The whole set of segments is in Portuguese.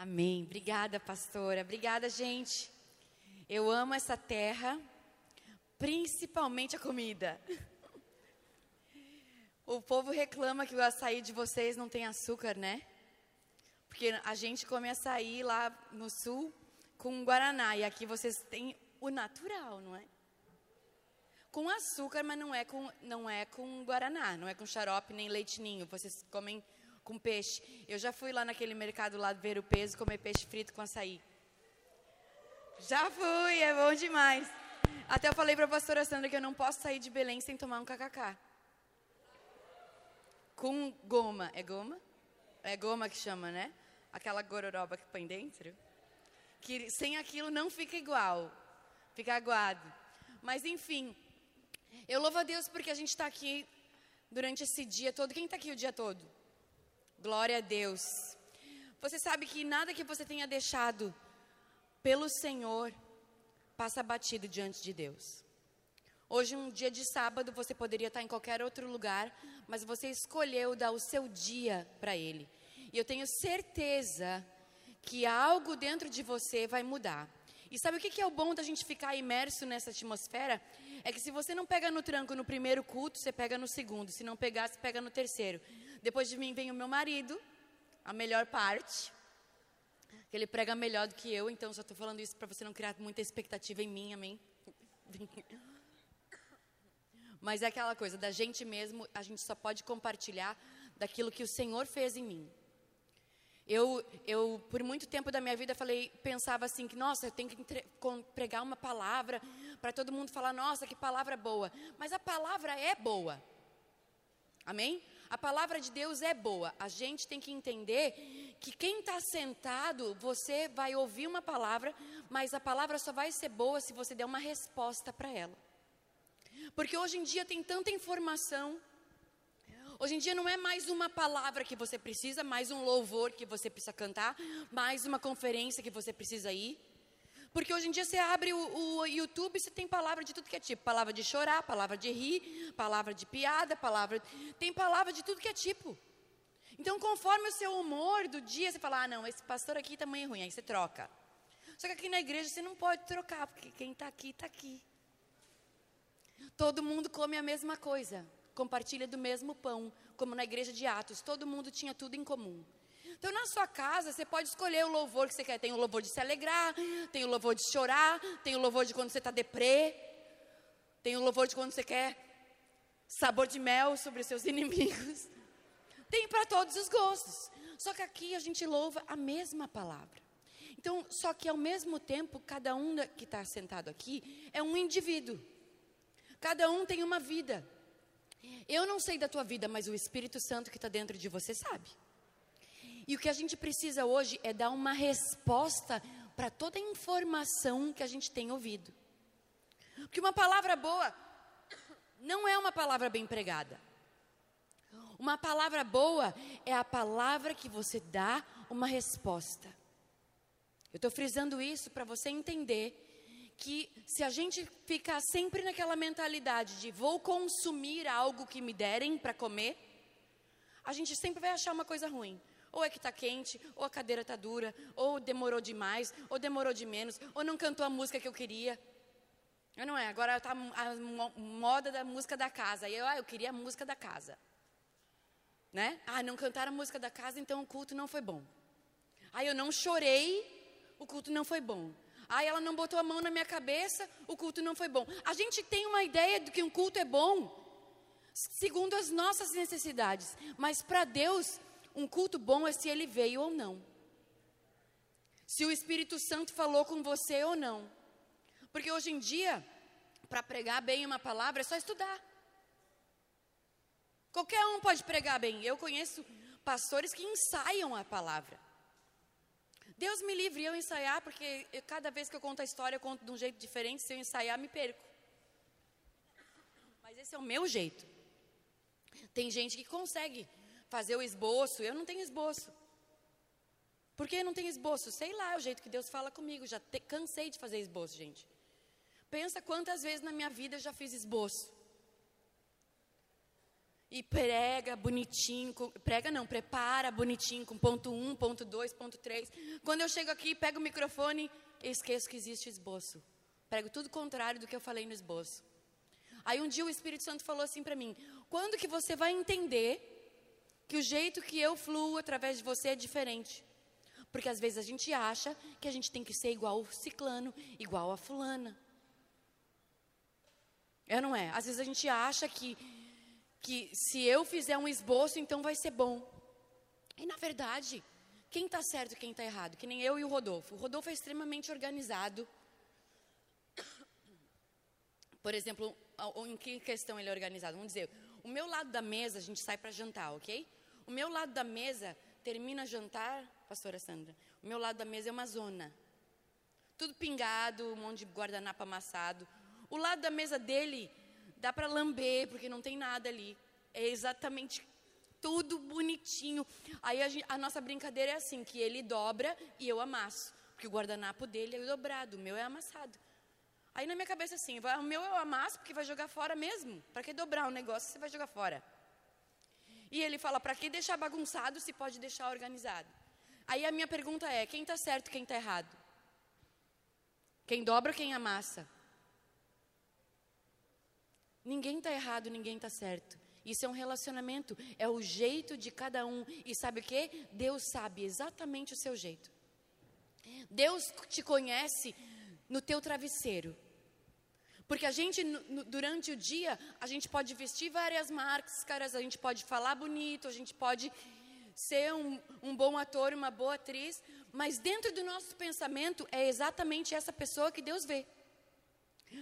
Amém. Obrigada, pastora. Obrigada, gente. Eu amo essa terra, principalmente a comida. O povo reclama que o açaí de vocês não tem açúcar, né? Porque a gente come açaí lá no sul com guaraná e aqui vocês têm o natural, não é? Com açúcar, mas não é com não é com guaraná, não é com xarope nem leitinho. Vocês comem com peixe. Eu já fui lá naquele mercado lá ver o peso comer peixe frito com açaí. Já fui, é bom demais. Até eu falei para a pastora Sandra que eu não posso sair de Belém sem tomar um kkk. Com goma. É goma? É goma que chama, né? Aquela gororoba que põe dentro. Que sem aquilo não fica igual. Fica aguado. Mas enfim, eu louvo a Deus porque a gente está aqui durante esse dia todo. Quem está aqui o dia todo? Glória a Deus. Você sabe que nada que você tenha deixado pelo Senhor passa batido diante de Deus. Hoje, um dia de sábado, você poderia estar em qualquer outro lugar, mas você escolheu dar o seu dia para Ele. E eu tenho certeza que algo dentro de você vai mudar. E sabe o que é o bom da gente ficar imerso nessa atmosfera? É que se você não pega no tranco no primeiro culto, você pega no segundo. Se não pegar, você pega no terceiro. Depois de mim vem o meu marido, a melhor parte. Que ele prega melhor do que eu, então só estou falando isso para você não criar muita expectativa em mim, amém? Mas é aquela coisa, da gente mesmo, a gente só pode compartilhar daquilo que o Senhor fez em mim. Eu, eu, por muito tempo da minha vida, falei, pensava assim, que, nossa, eu tenho que entre, pregar uma palavra para todo mundo falar, nossa, que palavra boa. Mas a palavra é boa. Amém? A palavra de Deus é boa. A gente tem que entender que quem está sentado, você vai ouvir uma palavra, mas a palavra só vai ser boa se você der uma resposta para ela. Porque hoje em dia tem tanta informação. Hoje em dia não é mais uma palavra que você precisa, mais um louvor que você precisa cantar, mais uma conferência que você precisa ir. Porque hoje em dia você abre o, o YouTube e você tem palavra de tudo que é tipo. Palavra de chorar, palavra de rir, palavra de piada, palavra. Tem palavra de tudo que é tipo. Então, conforme o seu humor do dia, você fala: ah, não, esse pastor aqui também é ruim. Aí você troca. Só que aqui na igreja você não pode trocar, porque quem está aqui, está aqui. Todo mundo come a mesma coisa, compartilha do mesmo pão, como na igreja de Atos. Todo mundo tinha tudo em comum. Então, na sua casa, você pode escolher o louvor que você quer. Tem o louvor de se alegrar, tem o louvor de chorar, tem o louvor de quando você está deprê, tem o louvor de quando você quer sabor de mel sobre os seus inimigos. Tem para todos os gostos. Só que aqui a gente louva a mesma palavra. Então, só que ao mesmo tempo, cada um que está sentado aqui é um indivíduo. Cada um tem uma vida. Eu não sei da tua vida, mas o Espírito Santo que está dentro de você sabe. E o que a gente precisa hoje é dar uma resposta para toda a informação que a gente tem ouvido. Porque uma palavra boa não é uma palavra bem pregada. Uma palavra boa é a palavra que você dá uma resposta. Eu estou frisando isso para você entender que se a gente ficar sempre naquela mentalidade de vou consumir algo que me derem para comer, a gente sempre vai achar uma coisa ruim. Ou é que está quente, ou a cadeira está dura, ou demorou demais, ou demorou de menos, ou não cantou a música que eu queria. Não é, agora está a moda da música da casa. Aí eu, ah, eu queria a música da casa. Né? Ah, não cantaram a música da casa, então o culto não foi bom. Aí eu não chorei, o culto não foi bom. Aí ela não botou a mão na minha cabeça, o culto não foi bom. A gente tem uma ideia de que um culto é bom, segundo as nossas necessidades. Mas para Deus, um culto bom é se ele veio ou não. Se o Espírito Santo falou com você ou não. Porque hoje em dia, para pregar bem uma palavra é só estudar. Qualquer um pode pregar bem. Eu conheço pastores que ensaiam a palavra. Deus me livre eu ensaiar, porque eu, cada vez que eu conto a história, eu conto de um jeito diferente. Se eu ensaiar, me perco. Mas esse é o meu jeito. Tem gente que consegue fazer o esboço. Eu não tenho esboço. Por que não tenho esboço? Sei lá, é o jeito que Deus fala comigo. Já te, cansei de fazer esboço, gente. Pensa quantas vezes na minha vida eu já fiz esboço. e prega bonitinho, com, prega não, prepara bonitinho com ponto 1, um, ponto 2, ponto 3. Quando eu chego aqui, pego o microfone, esqueço que existe esboço. Prego tudo contrário do que eu falei no esboço. Aí um dia o Espírito Santo falou assim para mim: "Quando que você vai entender que o jeito que eu fluo através de você é diferente?" Porque às vezes a gente acha que a gente tem que ser igual o ciclano, igual a fulana. É não é? Às vezes a gente acha que que se eu fizer um esboço, então vai ser bom. E na verdade, quem está certo e quem está errado? Que nem eu e o Rodolfo. O Rodolfo é extremamente organizado. Por exemplo, em que questão ele é organizado? Vamos dizer, o meu lado da mesa, a gente sai para jantar, ok? O meu lado da mesa termina jantar, pastora Sandra. O meu lado da mesa é uma zona. Tudo pingado, um monte de guardanapo amassado. O lado da mesa dele dá para lamber, porque não tem nada ali. É exatamente tudo bonitinho. Aí a, gente, a, nossa brincadeira é assim, que ele dobra e eu amasso. Porque o guardanapo dele é dobrado, o meu é amassado. Aí na minha cabeça assim, o meu eu amasso porque vai jogar fora mesmo. Para que dobrar o um negócio você vai jogar fora? E ele fala, para que deixar bagunçado se pode deixar organizado? Aí a minha pergunta é, quem está certo, quem está errado? Quem dobra, quem amassa? Ninguém está errado, ninguém está certo. Isso é um relacionamento, é o jeito de cada um. E sabe o que? Deus sabe exatamente o seu jeito. Deus te conhece no teu travesseiro. Porque a gente, durante o dia, a gente pode vestir várias máscaras, a gente pode falar bonito, a gente pode ser um, um bom ator, uma boa atriz, mas dentro do nosso pensamento é exatamente essa pessoa que Deus vê.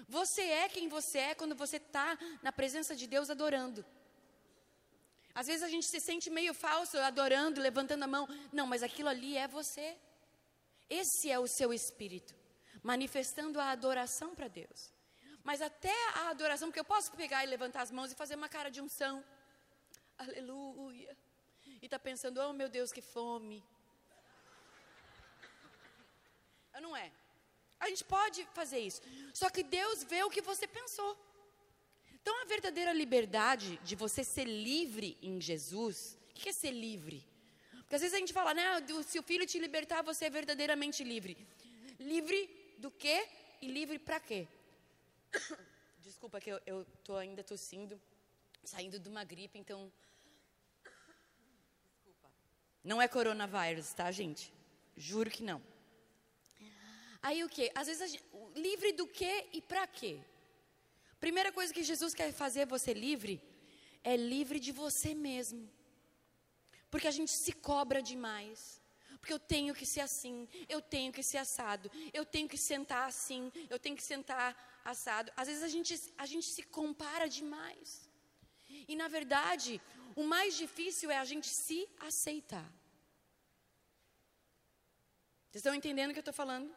Você é quem você é quando você está na presença de Deus adorando. Às vezes a gente se sente meio falso adorando, levantando a mão. Não, mas aquilo ali é você. Esse é o seu espírito, manifestando a adoração para Deus. Mas até a adoração, porque eu posso pegar e levantar as mãos e fazer uma cara de unção. Aleluia. E está pensando, oh meu Deus, que fome. Não é? A gente pode fazer isso. Só que Deus vê o que você pensou. Então, a verdadeira liberdade de você ser livre em Jesus, o que é ser livre? Porque às vezes a gente fala, né, se o filho te libertar, você é verdadeiramente livre. Livre do quê e livre para quê? Desculpa que eu estou ainda tossindo, saindo de uma gripe, então... Desculpa. Não é coronavírus, tá, gente? Juro que não. Aí o que? Às vezes, gente, livre do que e para quê? Primeira coisa que Jesus quer fazer você livre é livre de você mesmo. Porque a gente se cobra demais. Porque eu tenho que ser assim, eu tenho que ser assado, eu tenho que sentar assim, eu tenho que sentar assado. Às vezes a gente, a gente se compara demais. E na verdade, o mais difícil é a gente se aceitar. Vocês estão entendendo o que eu estou falando?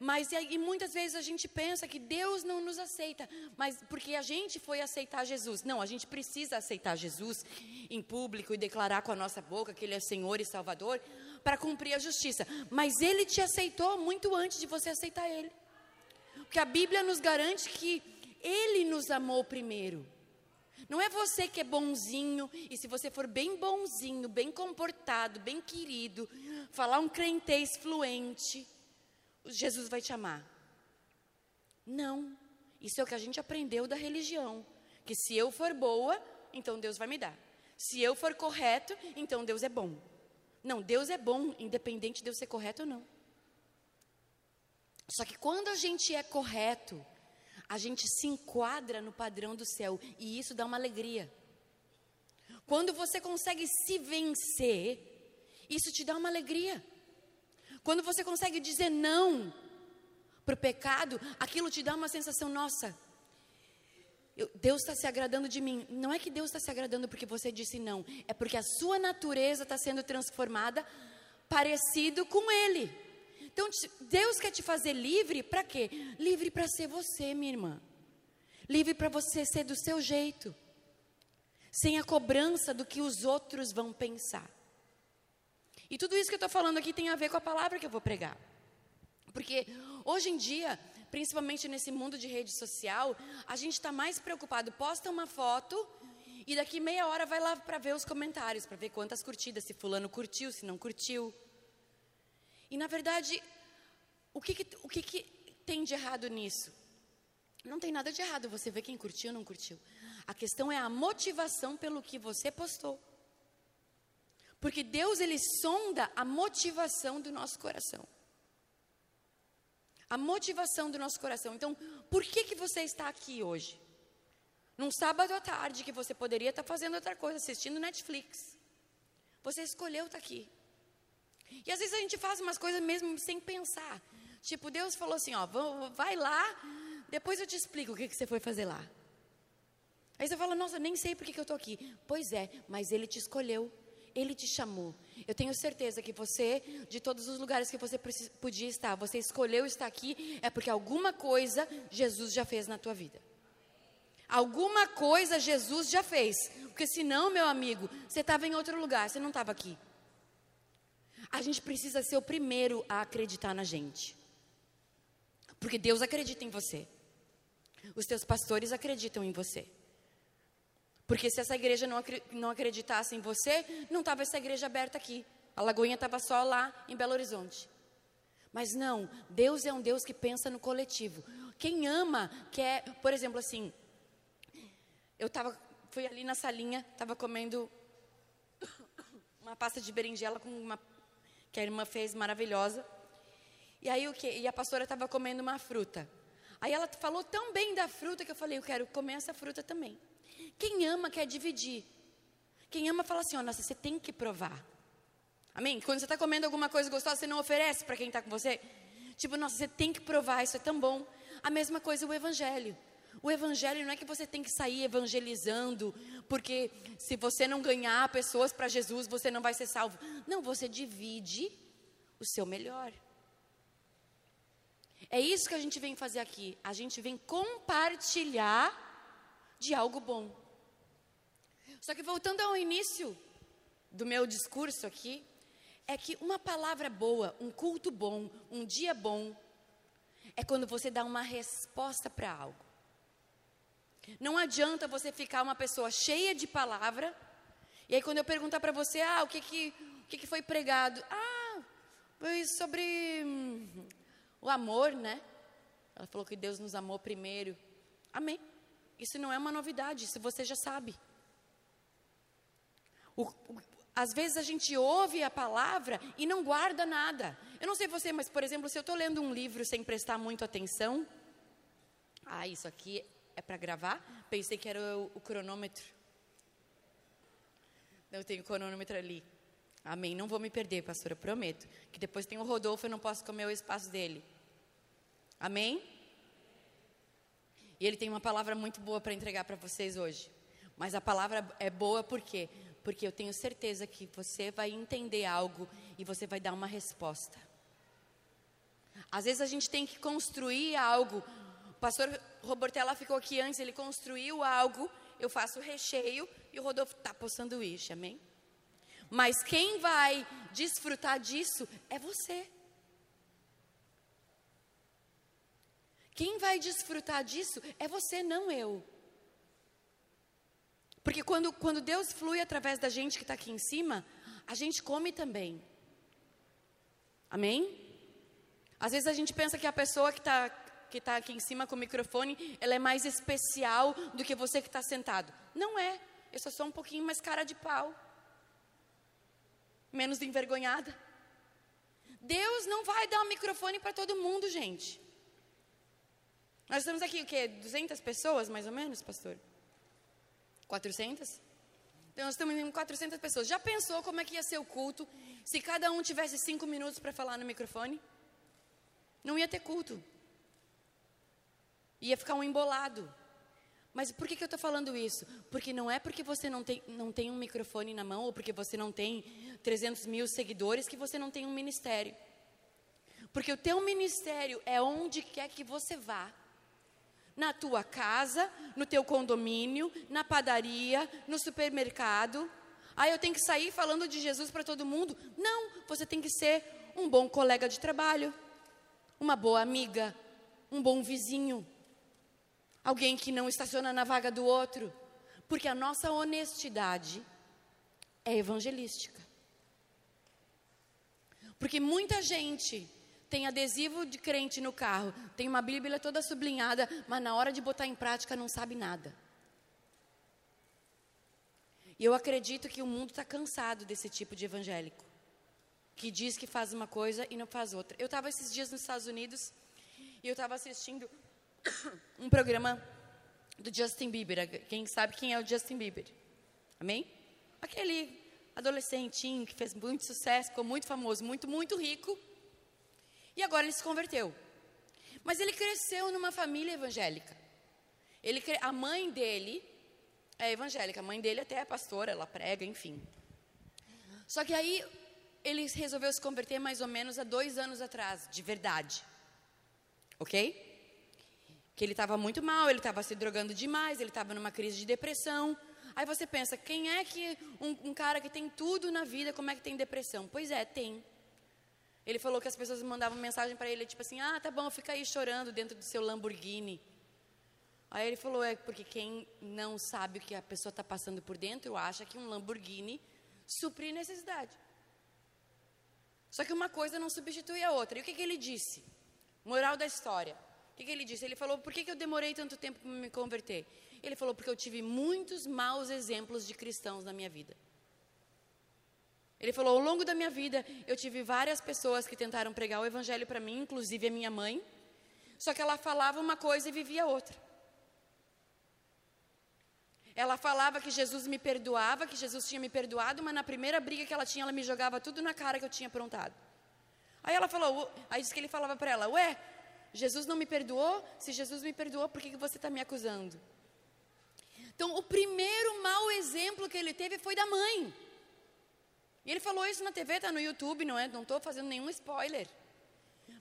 Mas e, muitas vezes a gente pensa que Deus não nos aceita, mas porque a gente foi aceitar Jesus. Não, a gente precisa aceitar Jesus em público e declarar com a nossa boca que Ele é Senhor e Salvador para cumprir a justiça. Mas Ele te aceitou muito antes de você aceitar Ele. Porque a Bíblia nos garante que Ele nos amou primeiro. Não é você que é bonzinho, e se você for bem bonzinho, bem comportado, bem querido, falar um crentez fluente, Jesus vai te amar. Não. Isso é o que a gente aprendeu da religião. Que se eu for boa, então Deus vai me dar. Se eu for correto, então Deus é bom. Não, Deus é bom, independente de eu ser correto ou não. Só que quando a gente é correto, a gente se enquadra no padrão do céu e isso dá uma alegria. Quando você consegue se vencer, isso te dá uma alegria. Quando você consegue dizer não para o pecado, aquilo te dá uma sensação, nossa, eu, Deus está se agradando de mim. Não é que Deus está se agradando porque você disse não, é porque a sua natureza está sendo transformada parecido com Ele. Então, Deus quer te fazer livre para quê? Livre para ser você, minha irmã. Livre para você ser do seu jeito. Sem a cobrança do que os outros vão pensar. E tudo isso que eu estou falando aqui tem a ver com a palavra que eu vou pregar. Porque hoje em dia, principalmente nesse mundo de rede social, a gente está mais preocupado. Posta uma foto E daqui meia hora vai lá para ver os comentários, para ver quantas curtidas, se fulano curtiu, se não curtiu. E na verdade, o que, que o que, que tem de errado nisso? Não tem nada de errado você ver quem curtiu ou não curtiu. A questão é a motivação pelo que você postou. Porque Deus ele sonda a motivação do nosso coração. A motivação do nosso coração. Então, por que que você está aqui hoje? Num sábado à tarde que você poderia estar fazendo outra coisa, assistindo Netflix. Você escolheu estar aqui. E às vezes a gente faz umas coisas mesmo sem pensar. Tipo, Deus falou assim, ó, vai lá, depois eu te explico o que, que você foi fazer lá. Aí você fala, nossa, nem sei por que, que eu estou aqui. Pois é, mas Ele te escolheu. Ele te chamou. Eu tenho certeza que você, de todos os lugares que você podia estar, você escolheu estar aqui, é porque alguma coisa Jesus já fez na tua vida. Alguma coisa Jesus já fez. Porque senão, meu amigo, você estava em outro lugar, você não estava aqui. A gente precisa ser o primeiro a acreditar na gente. Porque Deus acredita em você. Os teus pastores acreditam em você. Porque se essa igreja não, não acreditasse em você, não estava essa igreja aberta aqui. A Lagoinha estava só lá em Belo Horizonte. Mas não, Deus é um Deus que pensa no coletivo. Quem ama quer, por exemplo, assim, eu tava, fui ali na salinha, estava comendo uma pasta de berinjela com uma que a irmã fez maravilhosa. E aí o que? E a pastora estava comendo uma fruta. Aí ela falou tão bem da fruta que eu falei, eu quero comer essa fruta também. Quem ama quer dividir. Quem ama fala assim, ó, nossa, você tem que provar. Amém? Quando você está comendo alguma coisa gostosa, você não oferece para quem está com você. Tipo, nossa, você tem que provar, isso é tão bom. A mesma coisa o evangelho. O evangelho não é que você tem que sair evangelizando, porque se você não ganhar pessoas para Jesus, você não vai ser salvo. Não, você divide o seu melhor. É isso que a gente vem fazer aqui. A gente vem compartilhar de algo bom. Só que voltando ao início do meu discurso aqui, é que uma palavra boa, um culto bom, um dia bom, é quando você dá uma resposta para algo. Não adianta você ficar uma pessoa cheia de palavra, e aí quando eu perguntar para você, ah, o que que, o que que foi pregado? Ah, foi sobre hum, o amor, né? Ela falou que Deus nos amou primeiro. Amém. Isso não é uma novidade, isso você já sabe. O, o, às vezes a gente ouve a palavra e não guarda nada. Eu não sei você, mas, por exemplo, se eu estou lendo um livro sem prestar muito atenção, ah, isso aqui é para gravar? Pensei que era o, o cronômetro. Eu tenho o cronômetro ali. Amém. Não vou me perder, pastora, prometo. Que depois tem o Rodolfo, eu não posso comer o espaço dele. Amém? E ele tem uma palavra muito boa para entregar para vocês hoje. Mas a palavra é boa por quê? Porque eu tenho certeza que você vai entender algo e você vai dar uma resposta. Às vezes a gente tem que construir algo. O pastor Robertella ficou aqui antes, ele construiu algo, eu faço o recheio e o Rodolfo tapa o sanduíche, amém? Mas quem vai desfrutar disso é você. Quem vai desfrutar disso é você, não eu. Porque quando, quando Deus flui através da gente que está aqui em cima, a gente come também. Amém? Às vezes a gente pensa que a pessoa que está que tá aqui em cima com o microfone, ela é mais especial do que você que está sentado. Não é. Eu só sou um pouquinho mais cara de pau. Menos envergonhada. Deus não vai dar um microfone para todo mundo, gente. Nós estamos aqui, o quê? 200 pessoas, mais ou menos, pastor? 400? Então, nós estamos em 400 pessoas. Já pensou como é que ia ser o culto se cada um tivesse cinco minutos para falar no microfone? Não ia ter culto. Ia ficar um embolado. Mas por que, que eu estou falando isso? Porque não é porque você não tem, não tem um microfone na mão ou porque você não tem 300 mil seguidores que você não tem um ministério. Porque o teu ministério é onde quer que você vá na tua casa, no teu condomínio, na padaria, no supermercado. Ah, eu tenho que sair falando de Jesus para todo mundo? Não, você tem que ser um bom colega de trabalho, uma boa amiga, um bom vizinho, alguém que não estaciona na vaga do outro. Porque a nossa honestidade é evangelística. Porque muita gente tem adesivo de crente no carro, tem uma Bíblia toda sublinhada, mas na hora de botar em prática não sabe nada. E eu acredito que o mundo está cansado desse tipo de evangélico, que diz que faz uma coisa e não faz outra. Eu estava esses dias nos Estados Unidos e eu estava assistindo um programa do Justin Bieber. Quem sabe quem é o Justin Bieber? Amém? Aquele adolescentinho que fez muito sucesso, ficou muito famoso, muito, muito rico. E agora ele se converteu. Mas ele cresceu numa família evangélica. Ele, a mãe dele é evangélica, a mãe dele até é pastora, ela prega, enfim. Só que aí ele resolveu se converter mais ou menos há dois anos atrás, de verdade. Ok? Que ele estava muito mal, ele estava se drogando demais, ele estava numa crise de depressão. Aí você pensa, quem é que um, um, cara que tem tudo na vida, como é que tem depressão? Pois é, tem. Ele falou que as pessoas mandavam mensagem para ele, tipo assim, ah, tá bom, fica aí chorando dentro do seu Lamborghini. Aí ele falou: é porque quem não sabe o que a pessoa está passando por dentro acha que um Lamborghini supre necessidade. Só que uma coisa não substitui a outra. E o que, que ele disse? Moral da história. Que, que ele disse? Ele falou: por que, que eu demorei tanto tempo para me converter? Ele falou: porque eu tive muitos maus exemplos de cristãos na minha vida. Ele falou: ao longo da minha vida, eu tive várias pessoas que tentaram pregar o evangelho para mim, inclusive a minha mãe. Só que ela falava uma coisa e vivia outra. Ela falava que Jesus me perdoava, que Jesus tinha me perdoado, mas na primeira briga que ela tinha, ela me jogava tudo na cara que eu tinha aprontado. Aí ela falou, aí disse que ele falava para ela, ué, Jesus não me perdoou? Se Jesus me perdoou, por que, você está me acusando? Então, o primeiro mau exemplo que ele teve foi da mãe. E ele falou isso na TV, está no YouTube, não é? Não estou fazendo nenhum spoiler.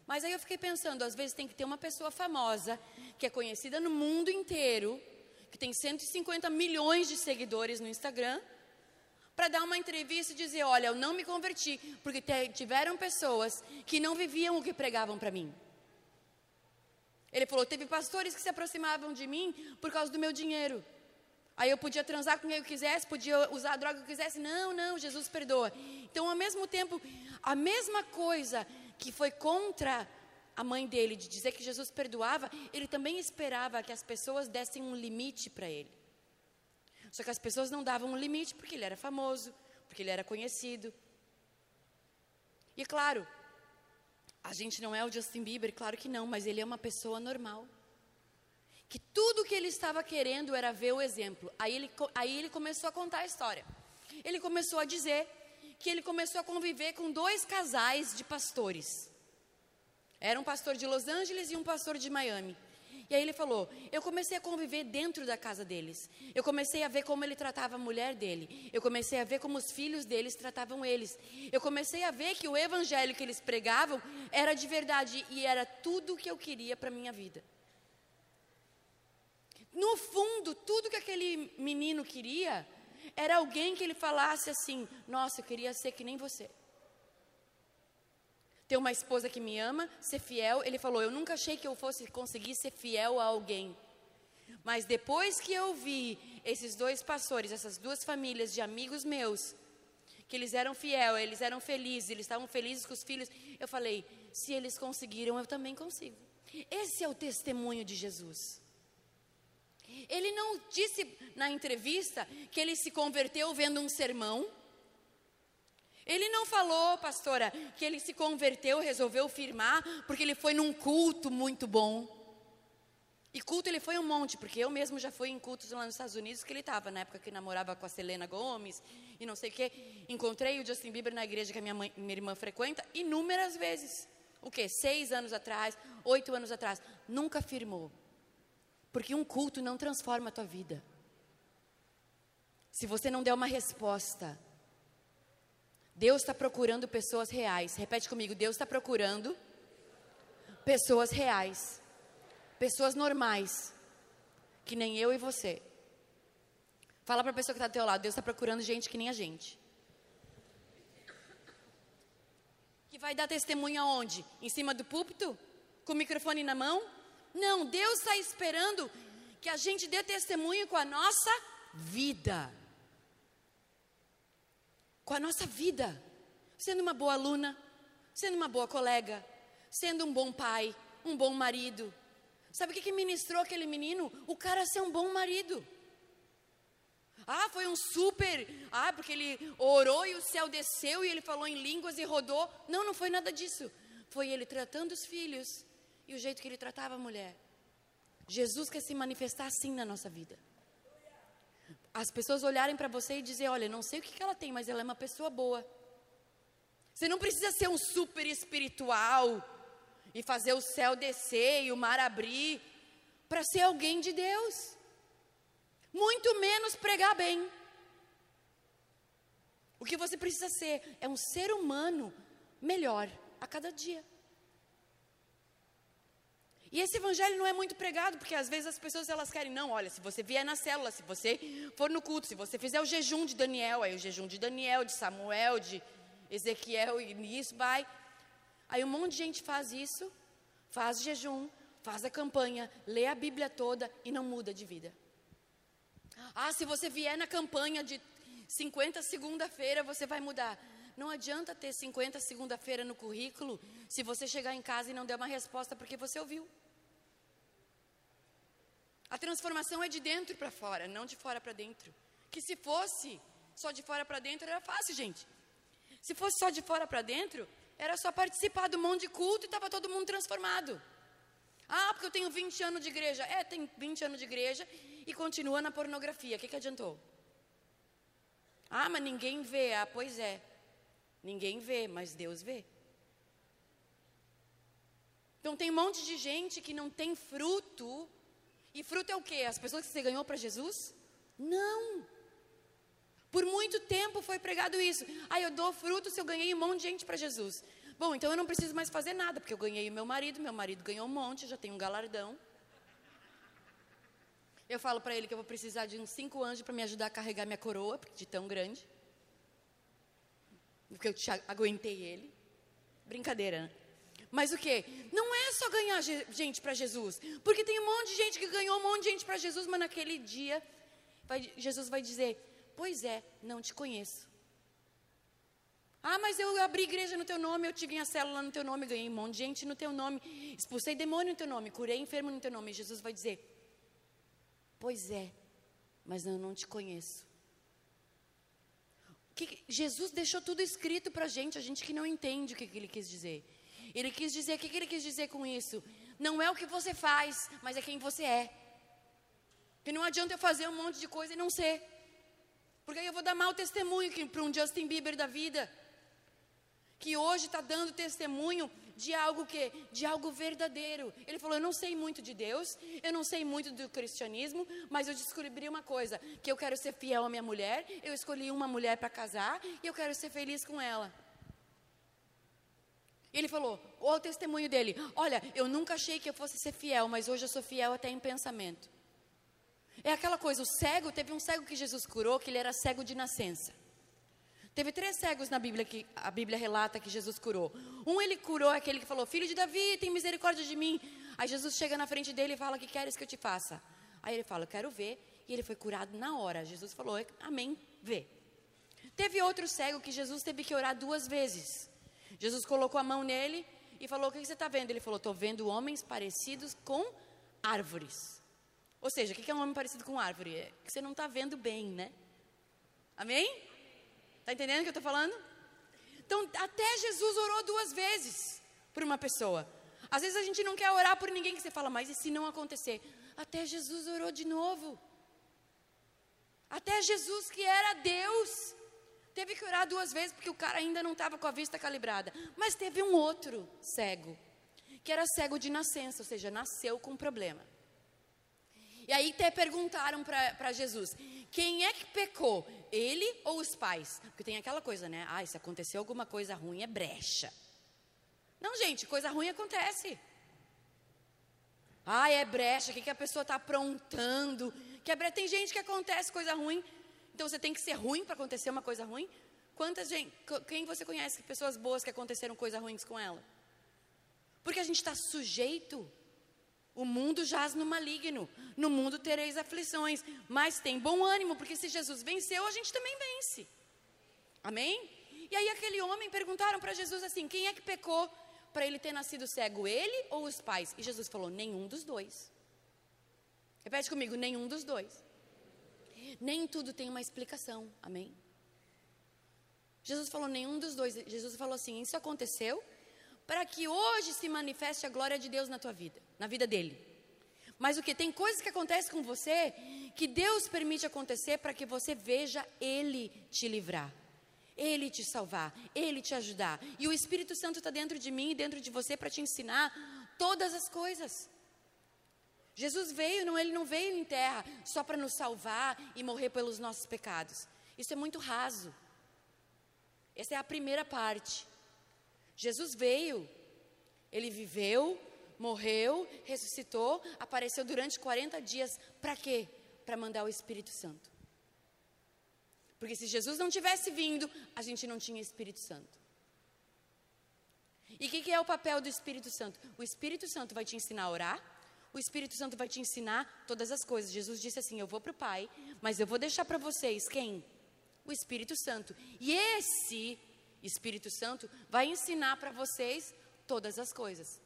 Mas aí eu fiquei pensando, às vezes tem que ter uma pessoa famosa, que é conhecida no mundo inteiro, que tem 150 milhões de seguidores no Instagram, para dar uma entrevista e dizer: Olha, eu não me converti, porque tiveram pessoas que não viviam o que pregavam para mim. Ele falou: teve pastores que se aproximavam de mim por causa do meu dinheiro. Aí eu podia transar com quem eu quisesse, podia usar a droga que eu quisesse. Não, não, Jesus perdoa. Então, ao mesmo tempo, a mesma coisa que foi contra a mãe dele de dizer que Jesus perdoava, ele também esperava que as pessoas dessem um limite para ele. Só que as pessoas não davam um limite porque ele era famoso, porque ele era conhecido. E claro, a gente não é o Justin Bieber, claro que não, mas ele é uma pessoa normal. Que tudo que ele estava querendo era ver o exemplo. Aí ele, aí ele começou a contar a história. Ele começou a dizer que ele começou a conviver com dois casais de pastores. Era um pastor de Los Angeles e um pastor de Miami. E aí ele falou: Eu comecei a conviver dentro da casa deles. Eu comecei a ver como ele tratava a mulher dele. Eu comecei a ver como os filhos deles tratavam eles. Eu comecei a ver que o evangelho que eles pregavam era de verdade e era tudo o que eu queria para minha vida. No fundo, tudo que aquele menino queria era alguém que ele falasse assim: Nossa, eu queria ser que nem você ter uma esposa que me ama, ser fiel. Ele falou: Eu nunca achei que eu fosse conseguir ser fiel a alguém. Mas depois que eu vi esses dois pastores, essas duas famílias de amigos meus, que eles eram fiel, eles eram felizes, eles estavam felizes com os filhos, eu falei: se eles conseguiram, eu também consigo. Esse é o testemunho de Jesus. Ele não disse na entrevista que ele se converteu vendo um sermão. Ele não falou, pastora, que ele se converteu, resolveu firmar, porque ele foi num culto muito bom. E culto ele foi um monte, porque eu mesmo já fui em cultos lá nos Estados Unidos que ele estava, na época que namorava com a Selena Gomes e não sei o quê. Encontrei o Justin Bieber na igreja que a minha, mãe, minha irmã frequenta inúmeras vezes. O quê? Seis anos atrás, oito anos atrás. Nunca firmou. Porque um culto não transforma a tua vida. Se você não der uma resposta Deus está procurando pessoas reais. Repete comigo: Deus está procurando pessoas reais, pessoas normais, que nem eu e você. Fala para a pessoa que está do teu lado: Deus está procurando gente que nem a gente. Que vai dar testemunho aonde? Em cima do púlpito? Com o microfone na mão? Não, Deus está esperando que a gente dê testemunho com a nossa vida. Com a nossa vida. Sendo uma boa aluna, sendo uma boa colega, sendo um bom pai, um bom marido. Sabe o que, que ministrou aquele menino? O cara ser um bom marido. Ah, foi um super. Ah, porque ele orou e o céu desceu e ele falou em línguas e rodou. Não, não foi nada disso. Foi ele tratando os filhos e o jeito que ele tratava a mulher. Jesus quer se manifestar assim na nossa vida. As pessoas olharem para você e dizer: Olha, não sei o que, que ela tem, mas ela é uma pessoa boa. Você não precisa ser um super espiritual e fazer o céu descer e o mar abrir para ser alguém de Deus muito menos pregar bem. O que você precisa ser é um ser humano melhor a cada dia. E esse evangelho não é muito pregado, porque às vezes as pessoas elas querem, não, olha, se você vier na célula, se você for no culto, se você fizer o jejum de Daniel, aí o jejum de Daniel, de Samuel, de Ezequiel, e nisso vai. Aí um monte de gente faz isso, faz jejum, faz a campanha, lê a Bíblia toda e não muda de vida. Ah, se você vier na campanha de 50 segunda-feira, você vai mudar. Não adianta ter 50 segunda-feira no currículo se você chegar em casa e não der uma resposta porque você ouviu. A transformação é de dentro para fora, não de fora para dentro. Que se fosse só de fora para dentro era fácil, gente. Se fosse só de fora para dentro, era só participar do monte de culto e estava todo mundo transformado. Ah, porque eu tenho 20 anos de igreja. É, tem 20 anos de igreja e continua na pornografia. O que, que adiantou? Ah, mas ninguém vê. Ah, pois é. Ninguém vê, mas Deus vê. Então tem um monte de gente que não tem fruto. E fruto é o quê? As pessoas que você ganhou para Jesus? Não. Por muito tempo foi pregado isso. Ah, eu dou fruto se eu ganhei um monte de gente para Jesus. Bom, então eu não preciso mais fazer nada, porque eu ganhei meu marido, meu marido ganhou um monte, já tenho um galardão. Eu falo para ele que eu vou precisar de uns cinco anjos para me ajudar a carregar minha coroa, de tão grande. Porque eu aguentei ele. Brincadeira, né? Mas o que? Não é só ganhar gente para Jesus. Porque tem um monte de gente que ganhou um monte de gente para Jesus, mas naquele dia vai, Jesus vai dizer: Pois é, não te conheço. Ah, mas eu abri igreja no teu nome, eu tive minha célula no teu nome, ganhei um monte de gente no teu nome, expulsei demônio no teu nome, curei enfermo no teu nome. E Jesus vai dizer: Pois é, mas eu não te conheço. Que, Jesus deixou tudo escrito para a gente, a gente que não entende o que, que ele quis dizer. Ele quis dizer, o que, que ele quis dizer com isso? Não é o que você faz, mas é quem você é. Que não adianta eu fazer um monte de coisa e não ser. Porque aí eu vou dar mau testemunho para um Justin Bieber da vida que hoje está dando testemunho de algo que, de algo verdadeiro. Ele falou: eu não sei muito de Deus, eu não sei muito do cristianismo, mas eu descobri uma coisa: que eu quero ser fiel à minha mulher, eu escolhi uma mulher para casar e eu quero ser feliz com ela. Ele falou, olha o testemunho dele: Olha, eu nunca achei que eu fosse ser fiel, mas hoje eu sou fiel até em pensamento. É aquela coisa, o cego, teve um cego que Jesus curou, que ele era cego de nascença. Teve três cegos na Bíblia que a Bíblia relata que Jesus curou. Um ele curou aquele que falou: Filho de Davi, tem misericórdia de mim. Aí Jesus chega na frente dele e fala: Que queres que eu te faça? Aí ele fala: Quero ver. E ele foi curado na hora. Jesus falou: Amém, vê. Teve outro cego que Jesus teve que orar duas vezes. Jesus colocou a mão nele e falou: O que você está vendo? Ele falou: Estou vendo homens parecidos com árvores. Ou seja, o que é um homem parecido com árvore? É que você não está vendo bem, né? Amém? Está entendendo o que eu estou falando? Então, até Jesus orou duas vezes por uma pessoa. Às vezes a gente não quer orar por ninguém que você fala, mas e se não acontecer? Até Jesus orou de novo. Até Jesus, que era Deus, teve que orar duas vezes porque o cara ainda não estava com a vista calibrada. Mas teve um outro cego, que era cego de nascença, ou seja, nasceu com problema. E aí até perguntaram para Jesus: quem é que pecou? Ele ou os pais? Porque tem aquela coisa, né? Ah, se aconteceu alguma coisa ruim é brecha. Não, gente, coisa ruim acontece. Ah, é brecha, o que, que a pessoa está aprontando? Que é brecha. Tem gente que acontece coisa ruim, então você tem que ser ruim para acontecer uma coisa ruim? Quantas gente, quem você conhece pessoas boas que aconteceram coisas ruins com ela? Porque a gente está sujeito O mundo jaz no maligno. No mundo tereis aflições. Mas tem bom ânimo, porque se Jesus venceu, a gente também vence. Amém? E aí aquele homem perguntaram para Jesus assim: quem é que pecou para ele ter nascido cego, ele ou os pais? E Jesus falou: nenhum dos dois. Repete comigo: nenhum dos dois. Nem tudo tem uma explicação. Amém? Jesus falou: nenhum dos dois. Jesus falou assim: isso aconteceu para que hoje se manifeste a glória de Deus na tua vida, na vida dele. Mas o que? Tem coisas que acontecem com você que Deus permite acontecer para que você veja Ele te livrar. Ele te salvar, Ele te ajudar. E o Espírito Santo está dentro de mim e dentro de você para te ensinar todas as coisas. Jesus veio, não, ele não veio em terra só para nos salvar e morrer pelos nossos pecados. Isso é muito raso. Essa é a primeira parte. Jesus veio, ele viveu, morreu, ressuscitou, apareceu durante 40 dias. Para quê? Para mandar o Espírito Santo. Porque se Jesus não tivesse vindo, a gente não tinha Espírito Santo. E o que, que, é o papel do Espírito Santo? O Espírito Santo vai te ensinar a orar, o Espírito Santo vai te ensinar todas as coisas. Jesus disse assim: Eu vou para o Pai, mas eu vou deixar para vocês quem? O Espírito Santo. E esse Espírito Santo vai ensinar para vocês todas as coisas.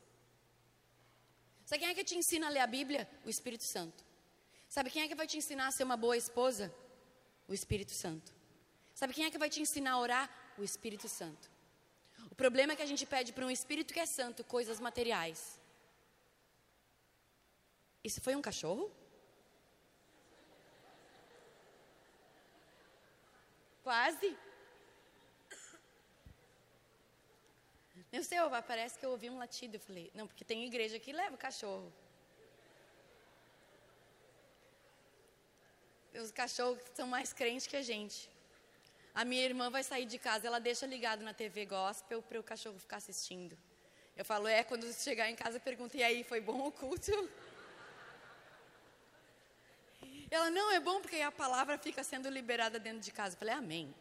Sabe quem é que te ensina a ler a Bíblia? O Espírito Santo. Sabe quem é que vai te ensinar a ser uma boa esposa? O Espírito Santo. Sabe quem é que vai te ensinar a orar? O Espírito Santo. O problema é que a gente pede para um Espírito que é santo coisas materiais. Isso foi um cachorro? Quase. Meu Senhor, parece que eu ouvi um latido. Eu falei, não, porque tem igreja que leva o cachorro. os cachorros são mais crentes que a gente. A minha irmã vai sair de casa, ela deixa ligado na TV gospel para o cachorro ficar assistindo. Eu falo, é, quando chegar em casa, pergunta, e aí, foi bom o culto? Ela, não, é bom porque a palavra fica sendo liberada dentro de casa. Eu falei, amém.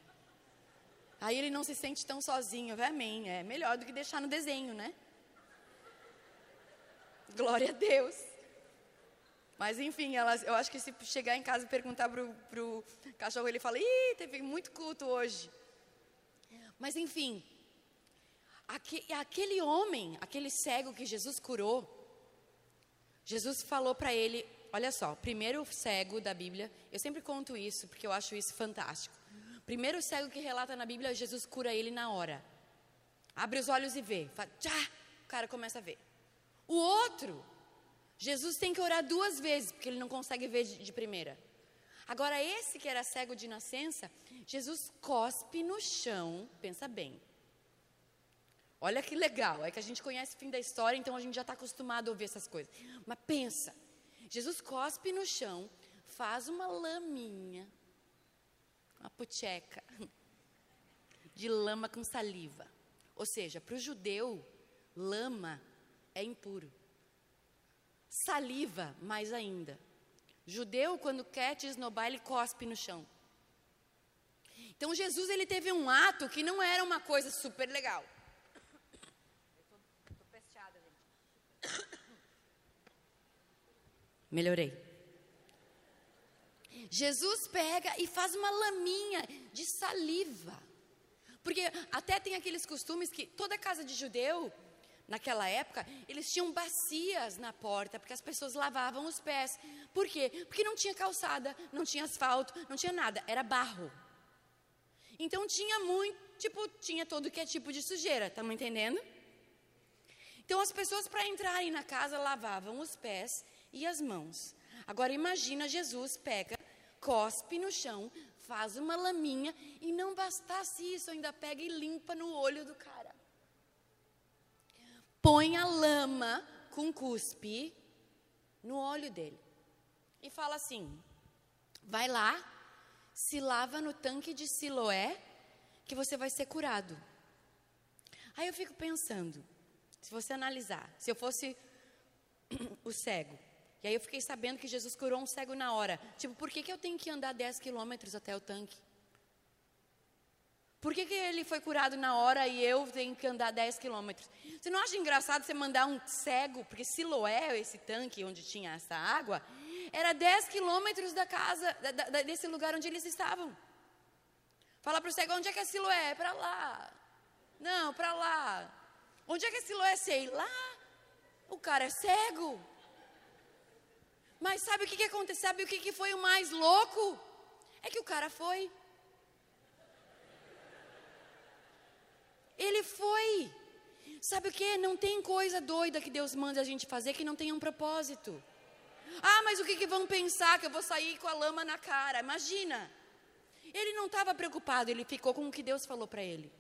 Aí ele não se sente tão sozinho. Eu falei, amém. É melhor do que deixar no desenho, né? Glória a Deus. Mas enfim, ela, eu acho que se chegar em casa e perguntar pro, pro cachorro, ele fala, ih, teve muito culto hoje. Mas enfim, aquele homem, aquele cego que Jesus curou, Jesus falou para ele, olha só, primeiro cego da Bíblia, eu sempre conto isso porque eu acho isso fantástico. Primeiro cego que relata na Bíblia, Jesus cura ele na hora. Abre os olhos e vê. Fala, tchá, o cara começa a ver. O outro, Jesus tem que orar duas vezes, porque ele não consegue ver de, de primeira. Agora, esse que era cego de nascença, Jesus cospe no chão, pensa bem. Olha que legal, é que a gente conhece o fim da história, então a gente já está acostumado a ouvir essas coisas. Mas pensa, Jesus cospe no chão, faz uma laminha, uma pucheca de lama com saliva. Ou seja, para o judeu, lama é impuro. Saliva, mais ainda. Judeu, quando quer te esnobar, ele cospe no chão. Então Jesus ele teve um ato que não era uma coisa super legal. Melhorei. Jesus pega e faz uma laminha de saliva. Porque até tem aqueles costumes que toda casa de judeu naquela época, eles tinham bacias na porta, porque as pessoas lavavam os pés. Por quê? Porque não tinha calçada, não tinha asfalto, não tinha nada, era barro. Então tinha muito, tipo, tinha todo que é tipo de sujeira, estamos entendendo? Então as pessoas para entrarem na casa lavavam os pés e as mãos. Agora imagina Jesus pega, cospe no chão, faz uma laminha e não bastasse isso, ainda pega e limpa no olho do cara põe a lama com cuspe no olho dele e fala assim: vai lá, se lava no tanque de Siloé, que você vai ser curado. Aí eu fico pensando, se você analisar, se eu fosse o cego, e aí eu fiquei sabendo que Jesus curou um cego na hora. Tipo, por que, que eu tenho que andar 10 quilômetros até o tanque? Por que, que ele foi curado na hora e eu tenho que andar 10 quilômetros? Você não acha engraçado você mandar um cego, porque Siloé, esse tanque onde tinha essa água, era 10 quilômetros da casa, da, da, desse lugar onde eles estavam. Fala para o cego, onde é que é Siloé? É para lá. Não, para lá. Onde é que é Siloé? Sei lá. O cara é cego. Mas sabe o que, que aconteceu? Sabe o que, que foi o mais louco? É que o cara foi. Ele foi. Sabe o que? Não tem coisa doida que Deus manda a gente fazer que não tenha um propósito. Ah, mas o que, que vão pensar? Que eu vou sair com a lama na cara. Imagina. Ele não estava preocupado, ele ficou com o que Deus falou para ele.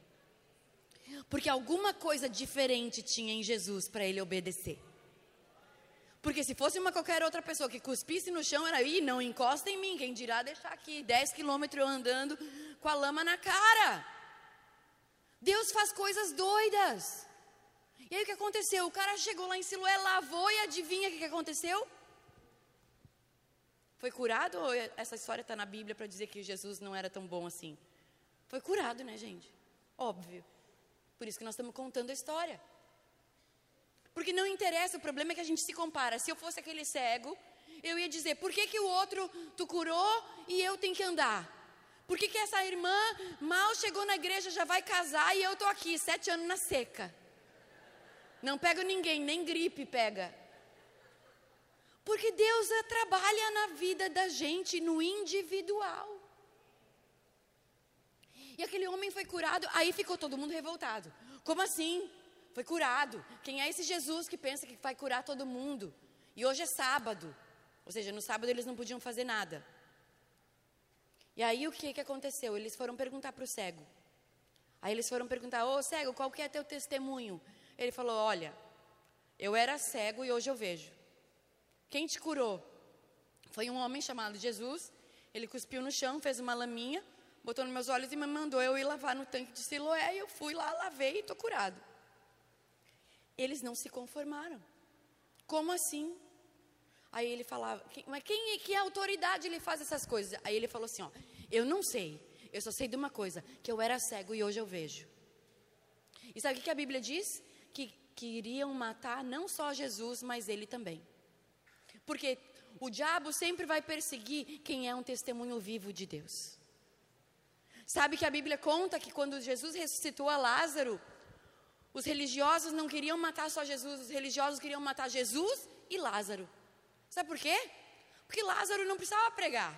Porque alguma coisa diferente tinha em Jesus para ele obedecer. Porque se fosse uma qualquer outra pessoa que cuspisse no chão, era aí, não encosta em mim, quem dirá deixar aqui 10 quilômetros andando com a lama na cara. Deus faz coisas doidas. E aí o que aconteceu? O cara chegou lá em Siloé, lavou e adivinha o que aconteceu? Foi curado ou essa história está na Bíblia para dizer que Jesus não era tão bom assim? Foi curado, né, gente? Óbvio. Por isso que nós estamos contando a história. Porque não interessa, o problema é que a gente se compara. Se eu fosse aquele cego, eu ia dizer: por que, que o outro tu curou e eu tenho que andar? Por que, que essa irmã mal chegou na igreja, já vai casar e eu estou aqui, sete anos na seca? Não pego ninguém, nem gripe pega. Porque Deus trabalha na vida da gente, no individual. E aquele homem foi curado, aí ficou todo mundo revoltado. Como assim? Foi curado. Quem é esse Jesus que pensa que vai curar todo mundo? E hoje é sábado. Ou seja, no sábado eles não podiam fazer nada. E aí o que, que aconteceu? Eles foram perguntar para o cego. Aí eles foram perguntar, ô cego, qual que é teu testemunho? Ele falou, olha, eu era cego e hoje eu vejo. Quem te curou? Foi um homem chamado Jesus. Ele cuspiu no chão, fez uma laminha, botou nos meus olhos e me mandou eu ir lavar no tanque de Siloé. E eu fui lá, lavei e estou curado. Eles não se conformaram. Como assim? Aí ele falava, mas quem, que autoridade ele faz essas coisas? Aí ele falou assim, ó, eu não sei, eu só sei de uma coisa, que eu era cego e hoje eu vejo. E sabe o que a Bíblia diz? Que, que iriam matar não só Jesus, mas ele também. Porque o diabo sempre vai perseguir quem é um testemunho vivo de Deus. Sabe que a Bíblia conta que quando Jesus ressuscitou a Lázaro, os religiosos não queriam matar só Jesus, os religiosos queriam matar Jesus e Lázaro. Sabe por quê? Porque Lázaro não precisava pregar.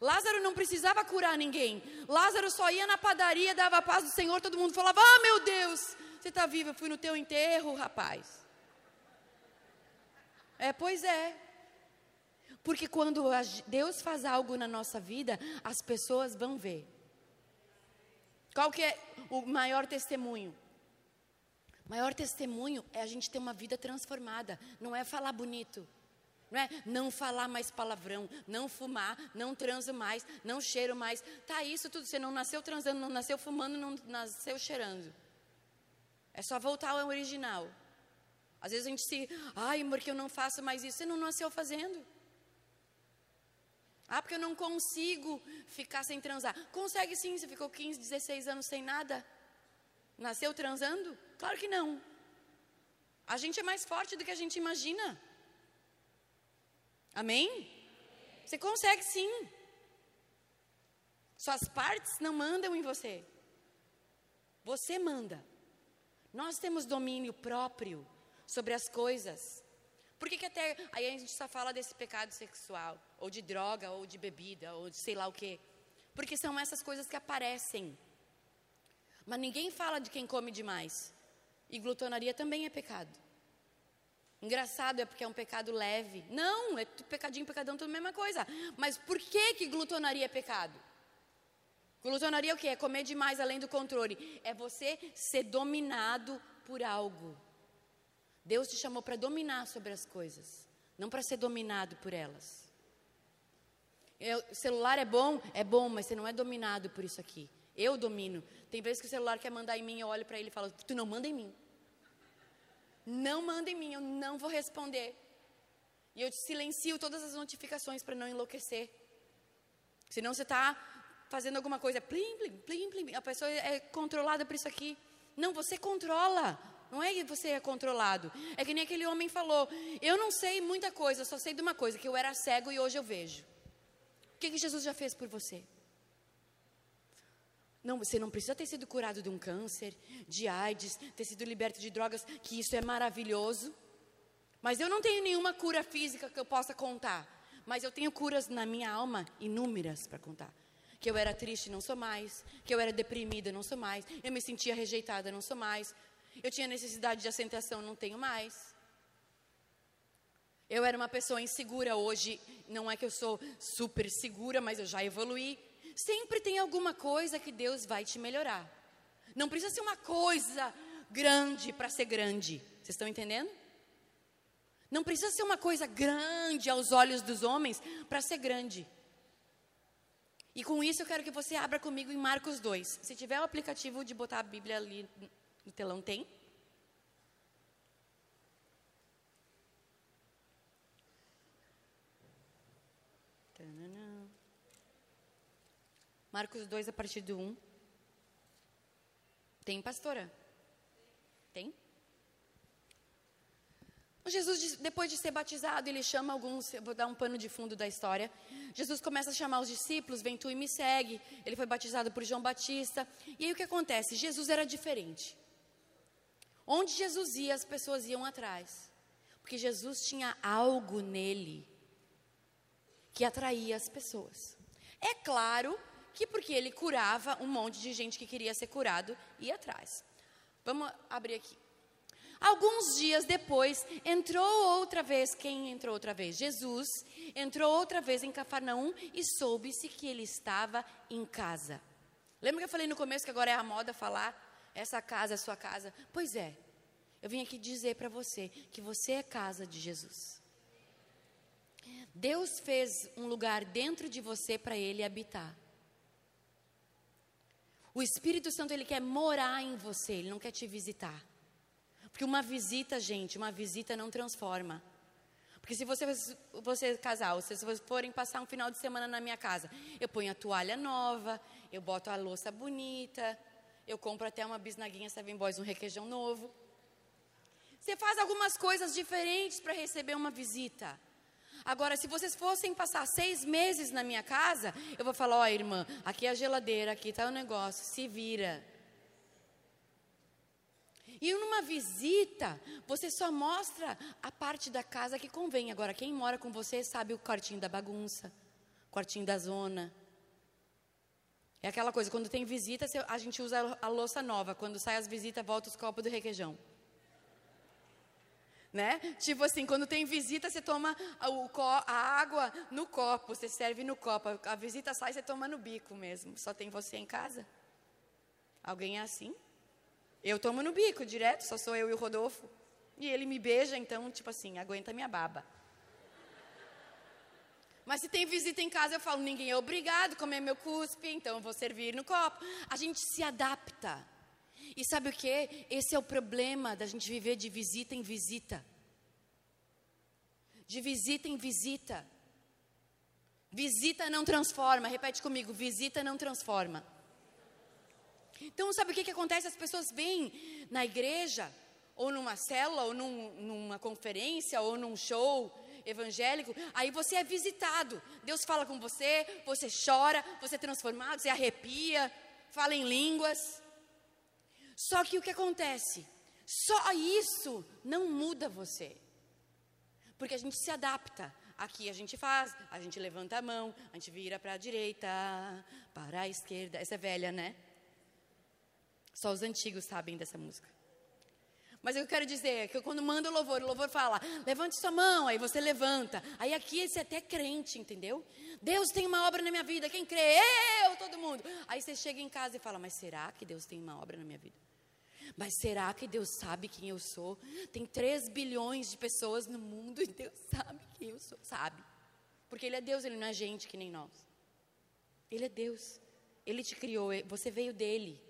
Lázaro não precisava curar ninguém. Lázaro só ia na padaria, dava a paz do Senhor, todo mundo falava: Ah, meu Deus, você está vivo, eu fui no teu enterro, rapaz. É, pois é. Porque quando Deus faz algo na nossa vida, as pessoas vão ver. Qual que é o maior testemunho? Maior testemunho é a gente ter uma vida transformada, não é falar bonito. Não é não falar mais palavrão, não fumar, não transo mais, não cheiro mais. Tá isso tudo, você não nasceu transando, não nasceu fumando, não nasceu cheirando. É só voltar ao original. Às vezes a gente se, ai, porque eu não faço mais isso, você não nasceu fazendo. Ah, porque eu não consigo ficar sem transar. Consegue sim, você ficou 15, 16 anos sem nada. Nasceu transando? Claro que não. A gente é mais forte do que a gente imagina. Amém? Você consegue sim. Suas partes não mandam em você. Você manda. Nós temos domínio próprio sobre as coisas. Por que, que até aí a gente só fala desse pecado sexual, ou de droga, ou de bebida, ou de sei lá o quê? Porque são essas coisas que aparecem. Mas ninguém fala de quem come demais. E glutonaria também é pecado. Engraçado é porque é um pecado leve. Não, é pecadinho, pecadão, tudo a mesma coisa. Mas por que que glutonaria é pecado? Glutonaria é o que? É comer demais além do controle. É você ser dominado por algo. Deus te chamou para dominar sobre as coisas, não para ser dominado por elas. Eu, celular é bom? É bom, mas você não é dominado por isso aqui. Eu domino. Tem vezes que o celular quer mandar em mim, eu olho para ele e falo: Tu não manda em mim. Não manda em mim, eu não vou responder. E eu silencio todas as notificações para não enlouquecer. Senão você está fazendo alguma coisa, plim, plim, plim, plim, a pessoa é controlada por isso aqui. Não, você controla. Não é que você é controlado. É que nem aquele homem falou: Eu não sei muita coisa, só sei de uma coisa, que eu era cego e hoje eu vejo. O que, que Jesus já fez por você? Não, você não precisa ter sido curado de um câncer, de AIDS, ter sido liberto de drogas, que isso é maravilhoso. Mas eu não tenho nenhuma cura física que eu possa contar. Mas eu tenho curas na minha alma inúmeras para contar. Que eu era triste, não sou mais. Que eu era deprimida, não sou mais. Eu me sentia rejeitada, não sou mais. Eu tinha necessidade de aceitação, não tenho mais. Eu era uma pessoa insegura hoje, não é que eu sou super segura, mas eu já evoluí. Sempre tem alguma coisa que Deus vai te melhorar. Não precisa ser uma coisa grande para ser grande. Vocês estão entendendo? Não precisa ser uma coisa grande aos olhos dos homens para ser grande. E com isso eu quero que você abra comigo em Marcos 2. Se tiver o aplicativo de botar a Bíblia ali no telão tem? Marcos 2, a partir do 1. Tem, pastora? Tem? Jesus, depois de ser batizado, ele chama alguns, vou dar um pano de fundo da história. Jesus começa a chamar os discípulos, vem tu e me segue. Ele foi batizado por João Batista. E aí o que acontece? Jesus era diferente. Onde Jesus ia, as pessoas iam atrás. Porque Jesus tinha algo nele que atraía as pessoas. É claro que porque ele curava, um monte de gente que queria ser curado ia atrás. Vamos abrir aqui. Alguns dias depois, entrou outra vez. Quem entrou outra vez? Jesus entrou outra vez em Cafarnaum e soube-se que ele estava em casa. Lembra que eu falei no começo que agora é a moda falar essa casa é sua casa. Pois é, eu vim aqui dizer para você que você é casa de Jesus. Deus fez um lugar dentro de você para ele habitar. O Espírito Santo ele quer morar em você, ele não quer te visitar. Porque uma visita, gente, uma visita não transforma. Porque se você, você casal, se vocês forem passar um final de semana na minha casa, eu ponho a toalha nova, eu boto a louça bonita, eu compro até uma bisnaguinha Seven Boys, um requeijão novo. Você faz algumas coisas diferentes para receber uma visita. Agora, se vocês fossem passar seis meses na minha casa, eu vou falar: ó, oh, irmã, aqui é a geladeira, aqui está o negócio, se vira. E numa visita, você só mostra a parte da casa que convém. Agora, quem mora com você sabe o quartinho da bagunça, quartinho da zona, é aquela coisa, quando tem visita, a gente usa a louça nova. Quando sai as visitas, volta os copos do requeijão. Né? Tipo assim, quando tem visita, você toma a, água no copo, você serve no copo. A visita sai, você toma no bico mesmo. Só tem você em casa? Alguém é assim? Eu tomo no bico direto, só sou eu e o Rodolfo. E ele me beija, então, tipo assim, aguenta minha baba. Mas se tem visita em casa, eu falo, ninguém é obrigado a comer meu cuspe, então eu vou servir no copo. A gente se adapta. E sabe o que? Esse é o problema da gente viver de visita em visita. De visita em visita. Visita não transforma. Repete comigo: visita não transforma. Então, sabe o que, que acontece? As pessoas vêm na igreja, ou numa célula, ou num, numa conferência, ou num show, evangélico, aí você é visitado. Deus fala com você, você chora, você é transformado, você arrepia, fala em línguas. Só que o que acontece? Só isso não muda você. Porque a gente se adapta. Aqui a gente faz, a gente levanta a mão, a gente vira para a direita, para a esquerda. Essa é velha, né? Só os antigos sabem dessa música. Mas eu quero dizer que quando manda o louvor, o louvor fala, levante sua mão, aí você levanta. Aí aqui você é até crente, entendeu? Deus tem uma obra na minha vida, quem crê? Eu, todo mundo. Aí você chega em casa e fala, mas será que Deus tem uma obra na minha vida? Mas será que Deus sabe quem eu sou? Tem 3 bilhões de pessoas no mundo e Deus sabe quem eu sou, sabe? Porque Ele é Deus, Ele não é gente que nem nós. Ele é Deus. Ele te criou, você veio dele.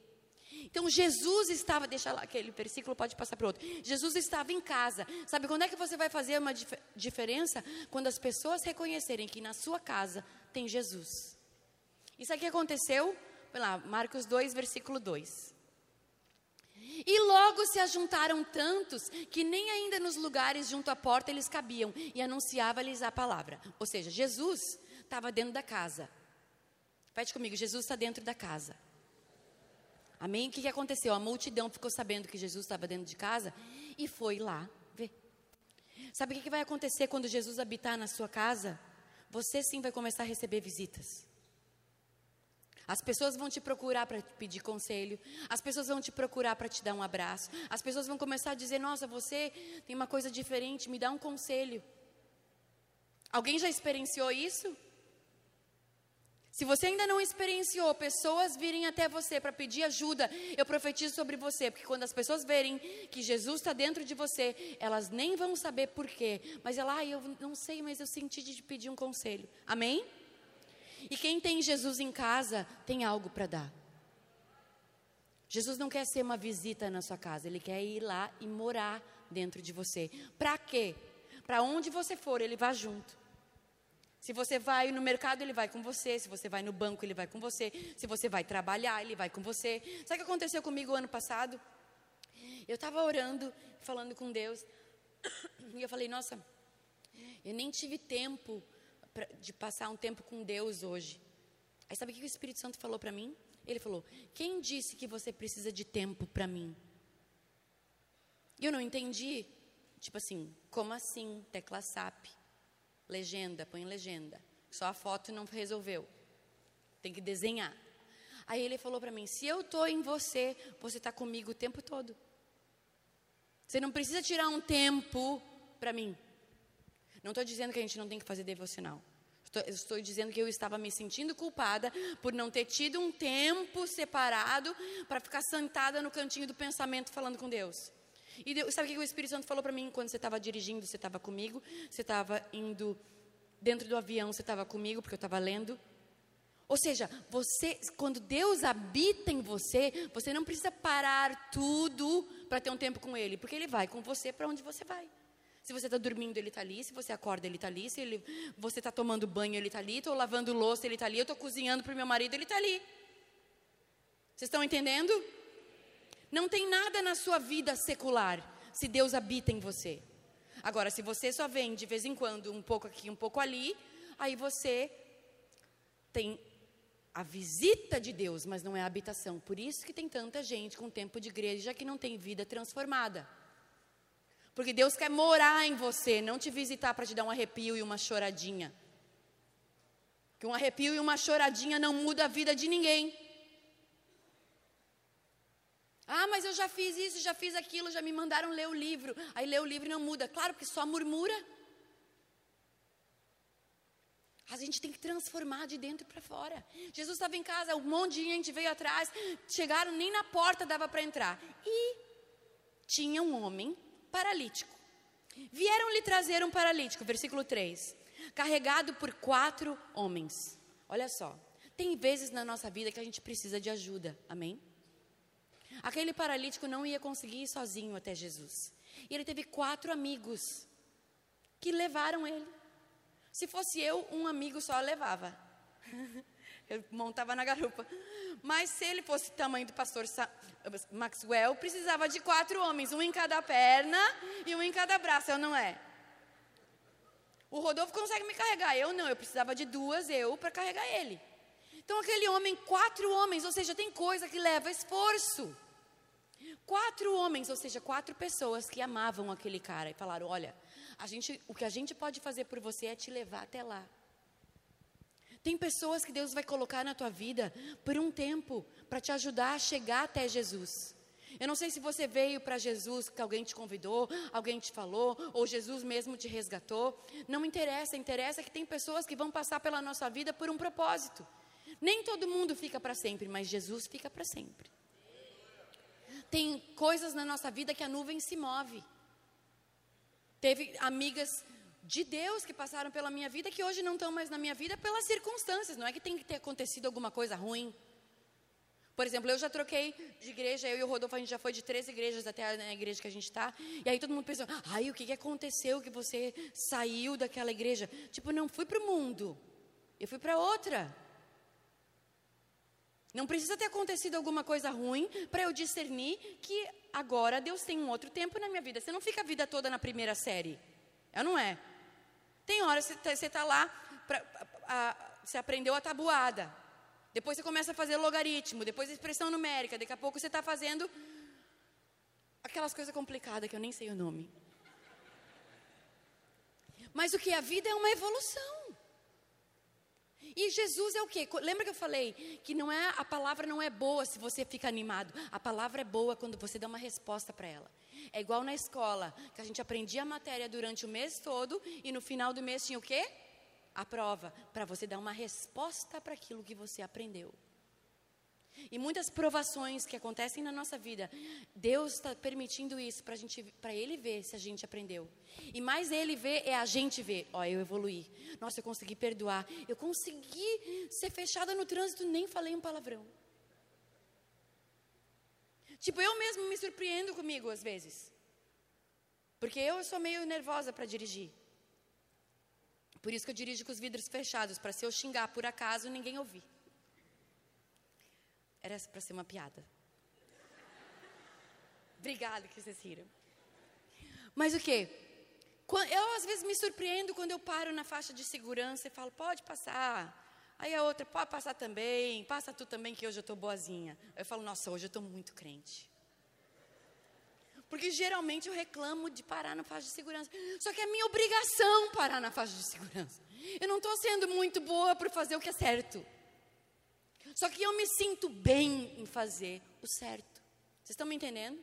Então Jesus estava, deixa lá aquele versículo, pode passar para outro. Jesus estava em casa. Sabe quando é que você vai fazer uma dif diferença? Quando as pessoas reconhecerem que na sua casa tem Jesus. E sabe o que aconteceu? Lá, Marcos 2, versículo 2. E logo se ajuntaram tantos que nem ainda nos lugares junto à porta eles cabiam e anunciava-lhes a palavra. Ou seja, Jesus estava dentro da casa. Pede comigo, Jesus está dentro da casa. Amém? O que, que aconteceu? A multidão ficou sabendo que Jesus estava dentro de casa e foi lá ver. Sabe o que, que vai acontecer quando Jesus habitar na sua casa? Você sim vai começar a receber visitas. As pessoas vão te procurar para pedir conselho, as pessoas vão te procurar para te dar um abraço, as pessoas vão começar a dizer: Nossa, você tem uma coisa diferente, me dá um conselho. Alguém já experienciou isso? Se você ainda não experienciou pessoas virem até você para pedir ajuda, eu profetizo sobre você, porque quando as pessoas verem que Jesus está dentro de você, elas nem vão saber por quê, mas ela, ah, eu não sei, mas eu senti de pedir um conselho. Amém? E quem tem Jesus em casa tem algo para dar. Jesus não quer ser uma visita na sua casa, ele quer ir lá e morar dentro de você. Para quê? Para onde você for, ele vai junto. Se você vai no mercado, ele vai com você. Se você vai no banco, ele vai com você. Se você vai trabalhar, ele vai com você. Sabe o que aconteceu comigo ano passado? Eu estava orando, falando com Deus. E eu falei, nossa, eu nem tive tempo pra, de passar um tempo com Deus hoje. Aí sabe o que o Espírito Santo falou para mim? Ele falou: Quem disse que você precisa de tempo para mim? E eu não entendi. Tipo assim, como assim? Tecla SAP. Legenda, põe legenda. Só a foto não resolveu. Tem que desenhar. Aí ele falou para mim: se eu estou em você, você está comigo o tempo todo. Você não precisa tirar um tempo para mim. Não estou dizendo que a gente não tem que fazer devocional. Estou, dizendo que eu estava me sentindo culpada por não ter tido um tempo separado para ficar sentada no cantinho do pensamento falando com Deus. E Deus, sabe o que o Espírito Santo falou para mim quando você estava dirigindo? Você estava comigo, você estava indo dentro do avião, você estava comigo porque eu estava lendo. Ou seja, você, quando Deus habita em você, você não precisa parar tudo para ter um tempo com Ele, porque Ele vai com você para onde você vai. Se você está dormindo, ele está ali. Se você acorda, ele está ali. Se ele, você está tomando banho, ele está ali. Estou lavando louça, ele está ali. Eu estou cozinhando para o meu marido, ele está ali. Vocês estão entendendo? Não tem nada na sua vida secular se Deus habita em você. Agora, se você só vem de vez em quando, um pouco aqui, um pouco ali, aí você tem a visita de Deus, mas não é a habitação. Por isso que tem tanta gente com tempo de igreja que não tem vida transformada. Porque Deus quer morar em você, não te visitar para te dar um arrepio e uma choradinha. Que um arrepio e uma choradinha não muda a vida de ninguém. Ah, mas eu já fiz isso, já fiz aquilo, já me mandaram ler o livro. Aí ler o livro não muda. Claro, porque só murmura. A gente tem que transformar de dentro para fora. Jesus estava em casa, um monte de gente veio atrás, chegaram, nem na porta dava para entrar. E tinha um homem paralítico. Vieram lhe trazer um paralítico, versículo 3, carregado por quatro homens. Olha só, tem vezes na nossa vida que a gente precisa de ajuda, amém? Aquele paralítico não ia conseguir ir sozinho até Jesus. E ele teve quatro amigos que levaram ele. Se fosse eu, um amigo só levava. eu montava na garupa. Mas se ele fosse tamanho do pastor Maxwell, precisava de quatro homens, um em cada perna e um em cada braço, eu não é? O Rodolfo consegue me carregar, eu não, eu precisava de duas eu para carregar ele. Então aquele homem, quatro homens, ou seja, tem coisa que leva esforço. Quatro homens, ou seja, quatro pessoas que amavam aquele cara e falaram: Olha, a gente, o que a gente pode fazer por você é te levar até lá. Tem pessoas que Deus vai colocar na tua vida por um tempo para te ajudar a chegar até Jesus. Eu não sei se você veio para Jesus, que alguém te convidou, alguém te falou, ou Jesus mesmo te resgatou. Não interessa, interessa que tem pessoas que vão passar pela nossa vida por um propósito. Nem todo mundo fica para sempre, mas Jesus fica para sempre. Tem coisas na nossa vida que a nuvem se move. Teve amigas de Deus que passaram pela minha vida que hoje não estão mais na minha vida pelas circunstâncias. Não é que tem que ter acontecido alguma coisa ruim. Por exemplo, eu já troquei de igreja, eu e o Rodolfo, a gente já foi de três igrejas até a igreja que a gente está. E aí todo mundo pensou, ai, o que, que aconteceu que você saiu daquela igreja? Tipo, não fui para o mundo, eu fui para outra. Não precisa ter acontecido alguma coisa ruim para eu discernir que agora Deus tem um outro tempo na minha vida. Você não fica a vida toda na primeira série. É não é? Tem horas que você está tá lá, pra, a, a, você aprendeu a tabuada. Depois você começa a fazer logaritmo, depois expressão numérica, daqui a pouco você está fazendo aquelas coisas complicadas que eu nem sei o nome. Mas o que? A vida é uma evolução. E Jesus é o quê? Lembra que eu falei que não é a palavra não é boa se você fica animado. A palavra é boa quando você dá uma resposta para ela. É igual na escola, que a gente aprendia a matéria durante o mês todo e no final do mês tinha o quê? A prova, para você dar uma resposta para aquilo que você aprendeu. E muitas provações que acontecem na nossa vida, Deus está permitindo isso para gente, para Ele ver se a gente aprendeu. E mais Ele ver é a gente ver. Ó, eu evoluí. Nossa, eu consegui perdoar. Eu consegui ser fechada no trânsito, nem falei um palavrão. Tipo, eu mesmo me surpreendo comigo às vezes. Porque eu sou meio nervosa para dirigir. Por isso que eu dirijo com os vidros fechados, para se eu xingar por acaso, ninguém ouvir. Era para ser uma piada. Obrigada que vocês riram. Mas o que? Eu às vezes me surpreendo quando eu paro na faixa de segurança e falo, pode passar. Aí a outra, pode passar também, passa tu também que hoje eu estou boazinha. Eu falo, nossa, hoje eu estou muito crente. Porque geralmente eu reclamo de parar na faixa de segurança. Só que é minha obrigação parar na faixa de segurança. Eu não estou sendo muito boa por fazer o que é certo. Só que eu me sinto bem em fazer o certo. Vocês estão me entendendo?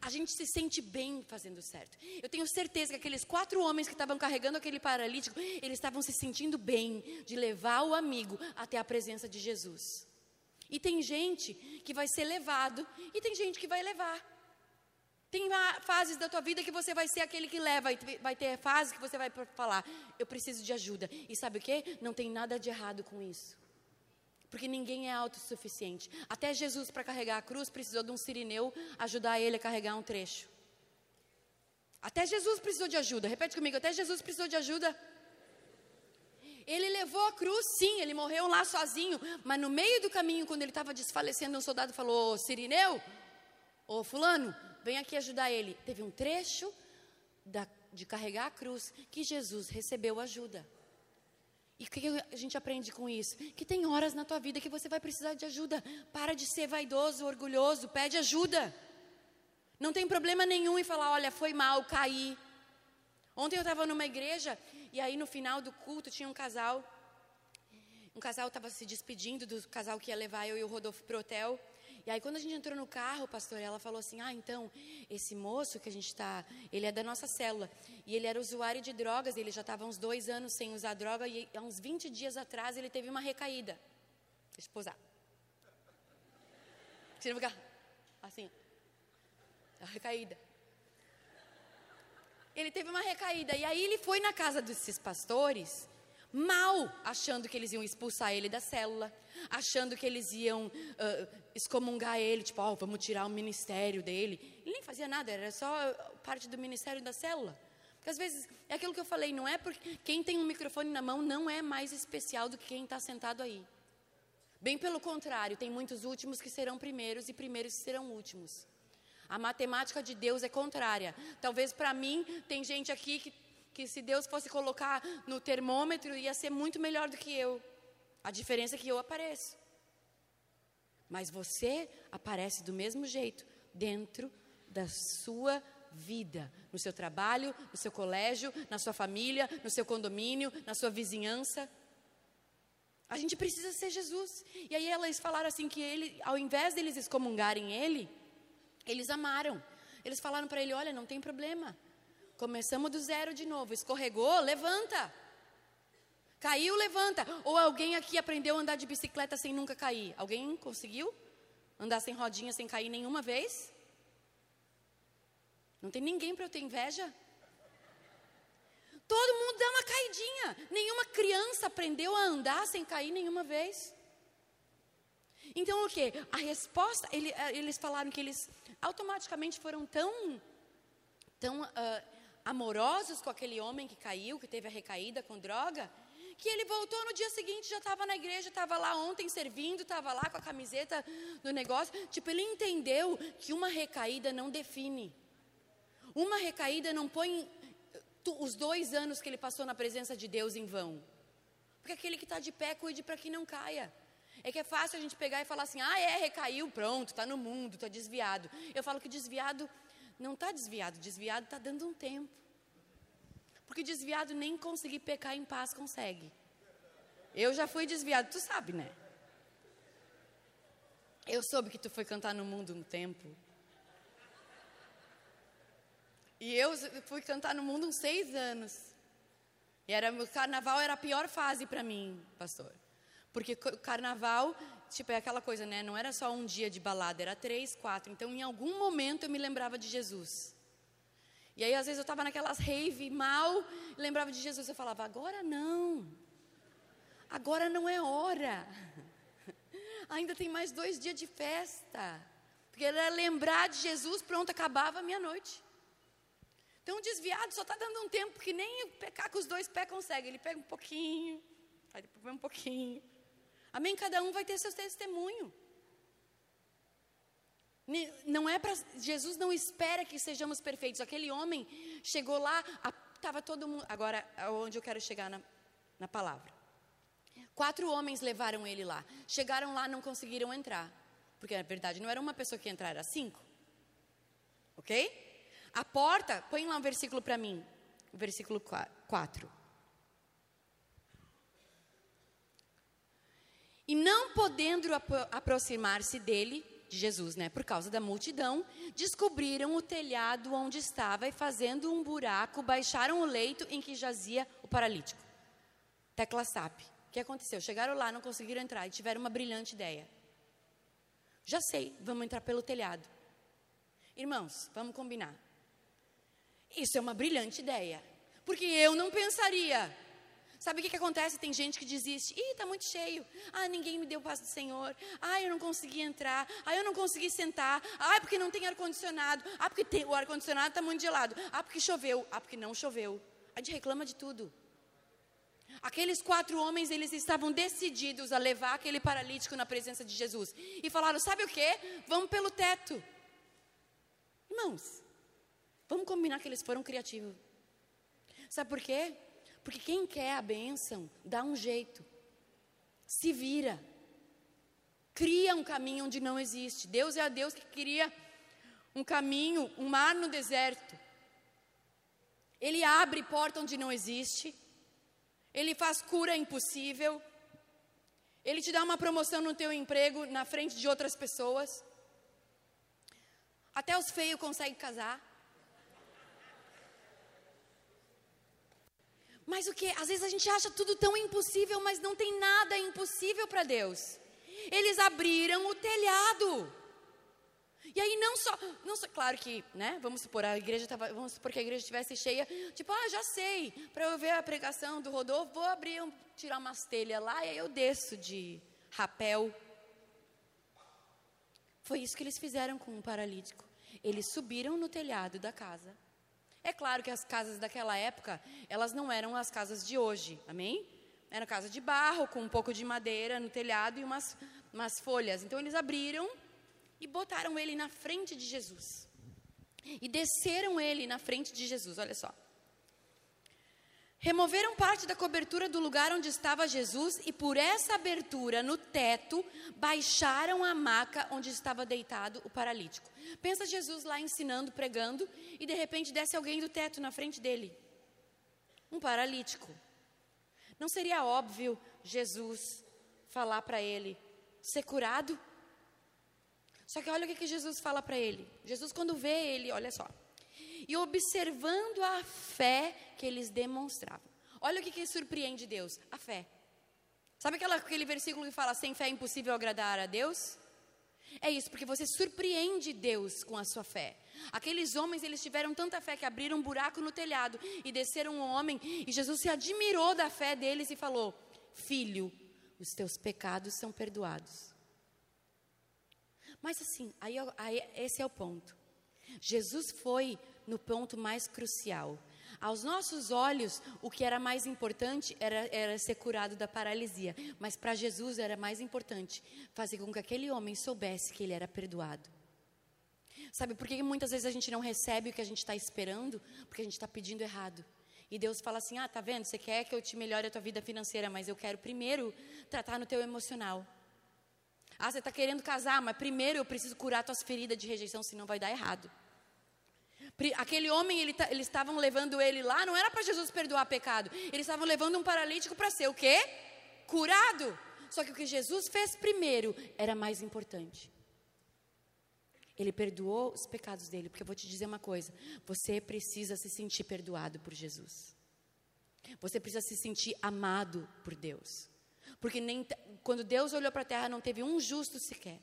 A gente se sente bem fazendo o certo. Eu tenho certeza que aqueles quatro homens que estavam carregando aquele paralítico, eles estavam se sentindo bem de levar o amigo até a presença de Jesus. E tem gente que vai ser levado e tem gente que vai levar. Tem fases da tua vida que você vai ser aquele que leva, e vai ter fases que você vai falar: Eu preciso de ajuda. E sabe o que? Não tem nada de errado com isso. Porque ninguém é autossuficiente. Até Jesus, para carregar a cruz, precisou de um sirineu ajudar ele a carregar um trecho. Até Jesus precisou de ajuda. Repete comigo: até Jesus precisou de ajuda. Ele levou a cruz, sim, ele morreu lá sozinho. Mas no meio do caminho, quando ele estava desfalecendo, um soldado falou: Sirineu, ô Fulano, vem aqui ajudar ele. Teve um trecho da, de carregar a cruz que Jesus recebeu ajuda. E o que a gente aprende com isso? Que tem horas na tua vida que você vai precisar de ajuda. Para de ser vaidoso, orgulhoso, pede ajuda. Não tem problema nenhum em falar, olha, foi mal, caí. Ontem eu estava numa igreja e aí no final do culto tinha um casal. Um casal estava se despedindo do casal que ia levar eu e o Rodolfo para o hotel. E aí, quando a gente entrou no carro, pastor, ela falou assim: Ah, então, esse moço que a gente está, ele é da nossa célula. E ele era usuário de drogas, ele já estava uns dois anos sem usar droga. E há uns 20 dias atrás, ele teve uma recaída. Deixa eu. Você ficar assim. A recaída. Ele teve uma recaída. E aí, ele foi na casa desses pastores mal, achando que eles iam expulsar ele da célula, achando que eles iam uh, excomungar ele, tipo, oh, vamos tirar o ministério dele. Ele nem fazia nada, era só parte do ministério da célula. Porque às vezes, é aquilo que eu falei, não é porque quem tem um microfone na mão não é mais especial do que quem está sentado aí. Bem pelo contrário, tem muitos últimos que serão primeiros e primeiros que serão últimos. A matemática de Deus é contrária. Talvez para mim, tem gente aqui que que se Deus fosse colocar no termômetro, ia ser muito melhor do que eu. A diferença é que eu apareço. Mas você aparece do mesmo jeito, dentro da sua vida, no seu trabalho, no seu colégio, na sua família, no seu condomínio, na sua vizinhança. A gente precisa ser Jesus. E aí elas falaram assim que ele, ao invés deles excomungarem ele, eles amaram. Eles falaram para ele: "Olha, não tem problema. Começamos do zero de novo. Escorregou, levanta. Caiu, levanta. Ou alguém aqui aprendeu a andar de bicicleta sem nunca cair? Alguém conseguiu? Andar sem rodinha, sem cair nenhuma vez? Não tem ninguém para eu ter inveja? Todo mundo dá uma caidinha. Nenhuma criança aprendeu a andar sem cair nenhuma vez. Então o que? A resposta, ele, eh, eles falaram que eles automaticamente foram tão, tão uh, amorosos com aquele homem que caiu, que teve a recaída com droga, que ele voltou no dia seguinte, já estava na igreja, estava lá ontem servindo, estava lá com a camiseta do negócio. Tipo, ele entendeu que uma recaída não define. Uma recaída não põe os dois anos que ele passou na presença de Deus em vão. Porque aquele que está de pé, cuide para que não caia. É que é fácil a gente pegar e falar assim: ah, é, recaiu, pronto, está no mundo, está desviado. Eu falo que desviado não está desviado, desviado está dando um tempo. Porque desviado nem conseguir pecar em paz consegue. Eu já fui desviado, tu sabe, né? Eu soube que tu foi cantar no mundo um tempo. E eu fui cantar no mundo uns seis anos. E era, o carnaval era a pior fase para mim, pastor. Porque o carnaval, tipo, é aquela coisa, né? Não era só um dia de balada, era três, quatro. Então, em algum momento, eu me lembrava de Jesus. E aí, às vezes, eu estava naquelas rave mal, lembrava de Jesus. Eu falava, agora não. Agora não é hora. Ainda tem mais dois dias de festa. Porque era lembrar de Jesus, pronto, acabava a meia-noite. Então, o desviado só está dando um tempo que nem pecar com os dois pés consegue. Ele pega um pouquinho, aí depois um pouquinho. Amém? Cada um vai ter seu testemunho. Não é para Jesus não espera que sejamos perfeitos. Aquele homem chegou lá, estava todo mundo. Agora, onde eu quero chegar na, na palavra. Quatro homens levaram ele lá. Chegaram lá, não conseguiram entrar. Porque na verdade não era uma pessoa que ia entrar, era cinco. Ok? A porta, põe lá um versículo para mim. Versículo 4. E não podendo apro aproximar-se dele, de Jesus, né, por causa da multidão, descobriram o telhado onde estava e fazendo um buraco, baixaram o leito em que jazia o paralítico. Tecla SAP. O que aconteceu? Chegaram lá, não conseguiram entrar e tiveram uma brilhante ideia. Já sei, vamos entrar pelo telhado. Irmãos, vamos combinar. Isso é uma brilhante ideia. Porque eu não pensaria. Sabe o que, que acontece? Tem gente que desiste. Ih, está muito cheio. Ah, ninguém me deu o passo do Senhor. Ah, eu não consegui entrar. Ah, eu não consegui sentar. Ah, porque não tem ar-condicionado. Ah, porque tem, o ar-condicionado está muito gelado. Ah, porque choveu. Ah, porque não choveu. A gente reclama de tudo. Aqueles quatro homens, eles estavam decididos a levar aquele paralítico na presença de Jesus. E falaram: sabe o que? Vamos pelo teto. Irmãos, vamos combinar que eles foram criativos. Sabe por quê? Porque quem quer a bênção, dá um jeito. Se vira. Cria um caminho onde não existe. Deus é a Deus que cria um caminho, um mar no deserto. Ele abre porta onde não existe. Ele faz cura impossível. Ele te dá uma promoção no teu emprego na frente de outras pessoas. Até os feios conseguem casar. Mas o que? Às vezes a gente acha tudo tão impossível, mas não tem nada impossível para Deus. Eles abriram o telhado. E aí não só, não só, claro que, né? Vamos supor a igreja tava, vamos supor que a igreja estivesse cheia, tipo, ah, já sei, para eu ver a pregação do Rodolfo, vou abrir, um, tirar umas telhas lá e aí eu desço de rapel. Foi isso que eles fizeram com o paralítico. Eles subiram no telhado da casa é claro que as casas daquela época, elas não eram as casas de hoje, amém? Era casa de barro, com um pouco de madeira no telhado e umas, umas folhas. Então eles abriram e botaram ele na frente de Jesus. E desceram ele na frente de Jesus, olha só. Removeram parte da cobertura do lugar onde estava Jesus e por essa abertura no teto baixaram a maca onde estava deitado o paralítico. Pensa Jesus lá ensinando, pregando e de repente desce alguém do teto na frente dele. Um paralítico. Não seria óbvio Jesus falar para ele ser curado? Só que olha o que, que Jesus fala para ele. Jesus quando vê ele, olha só e observando a fé que eles demonstravam. Olha o que, que surpreende Deus: a fé. Sabe aquela, aquele versículo que fala: sem fé é impossível agradar a Deus? É isso, porque você surpreende Deus com a sua fé. Aqueles homens, eles tiveram tanta fé que abriram um buraco no telhado e desceram um homem, e Jesus se admirou da fé deles e falou: Filho, os teus pecados são perdoados. Mas assim, aí, aí esse é o ponto. Jesus foi no ponto mais crucial. Aos nossos olhos, o que era mais importante era, era ser curado da paralisia. Mas para Jesus era mais importante fazer com que aquele homem soubesse que ele era perdoado. Sabe por que muitas vezes a gente não recebe o que a gente está esperando? Porque a gente está pedindo errado. E Deus fala assim: Ah, tá vendo? Você quer que eu te melhore a tua vida financeira, mas eu quero primeiro tratar no teu emocional. Ah, você está querendo casar, mas primeiro eu preciso curar tuas feridas de rejeição, senão vai dar errado. Aquele homem, ele, eles estavam levando ele lá, não era para Jesus perdoar pecado. Eles estavam levando um paralítico para ser o quê? Curado. Só que o que Jesus fez primeiro era mais importante. Ele perdoou os pecados dele, porque eu vou te dizer uma coisa: você precisa se sentir perdoado por Jesus. Você precisa se sentir amado por Deus. Porque nem quando Deus olhou para a terra não teve um justo sequer.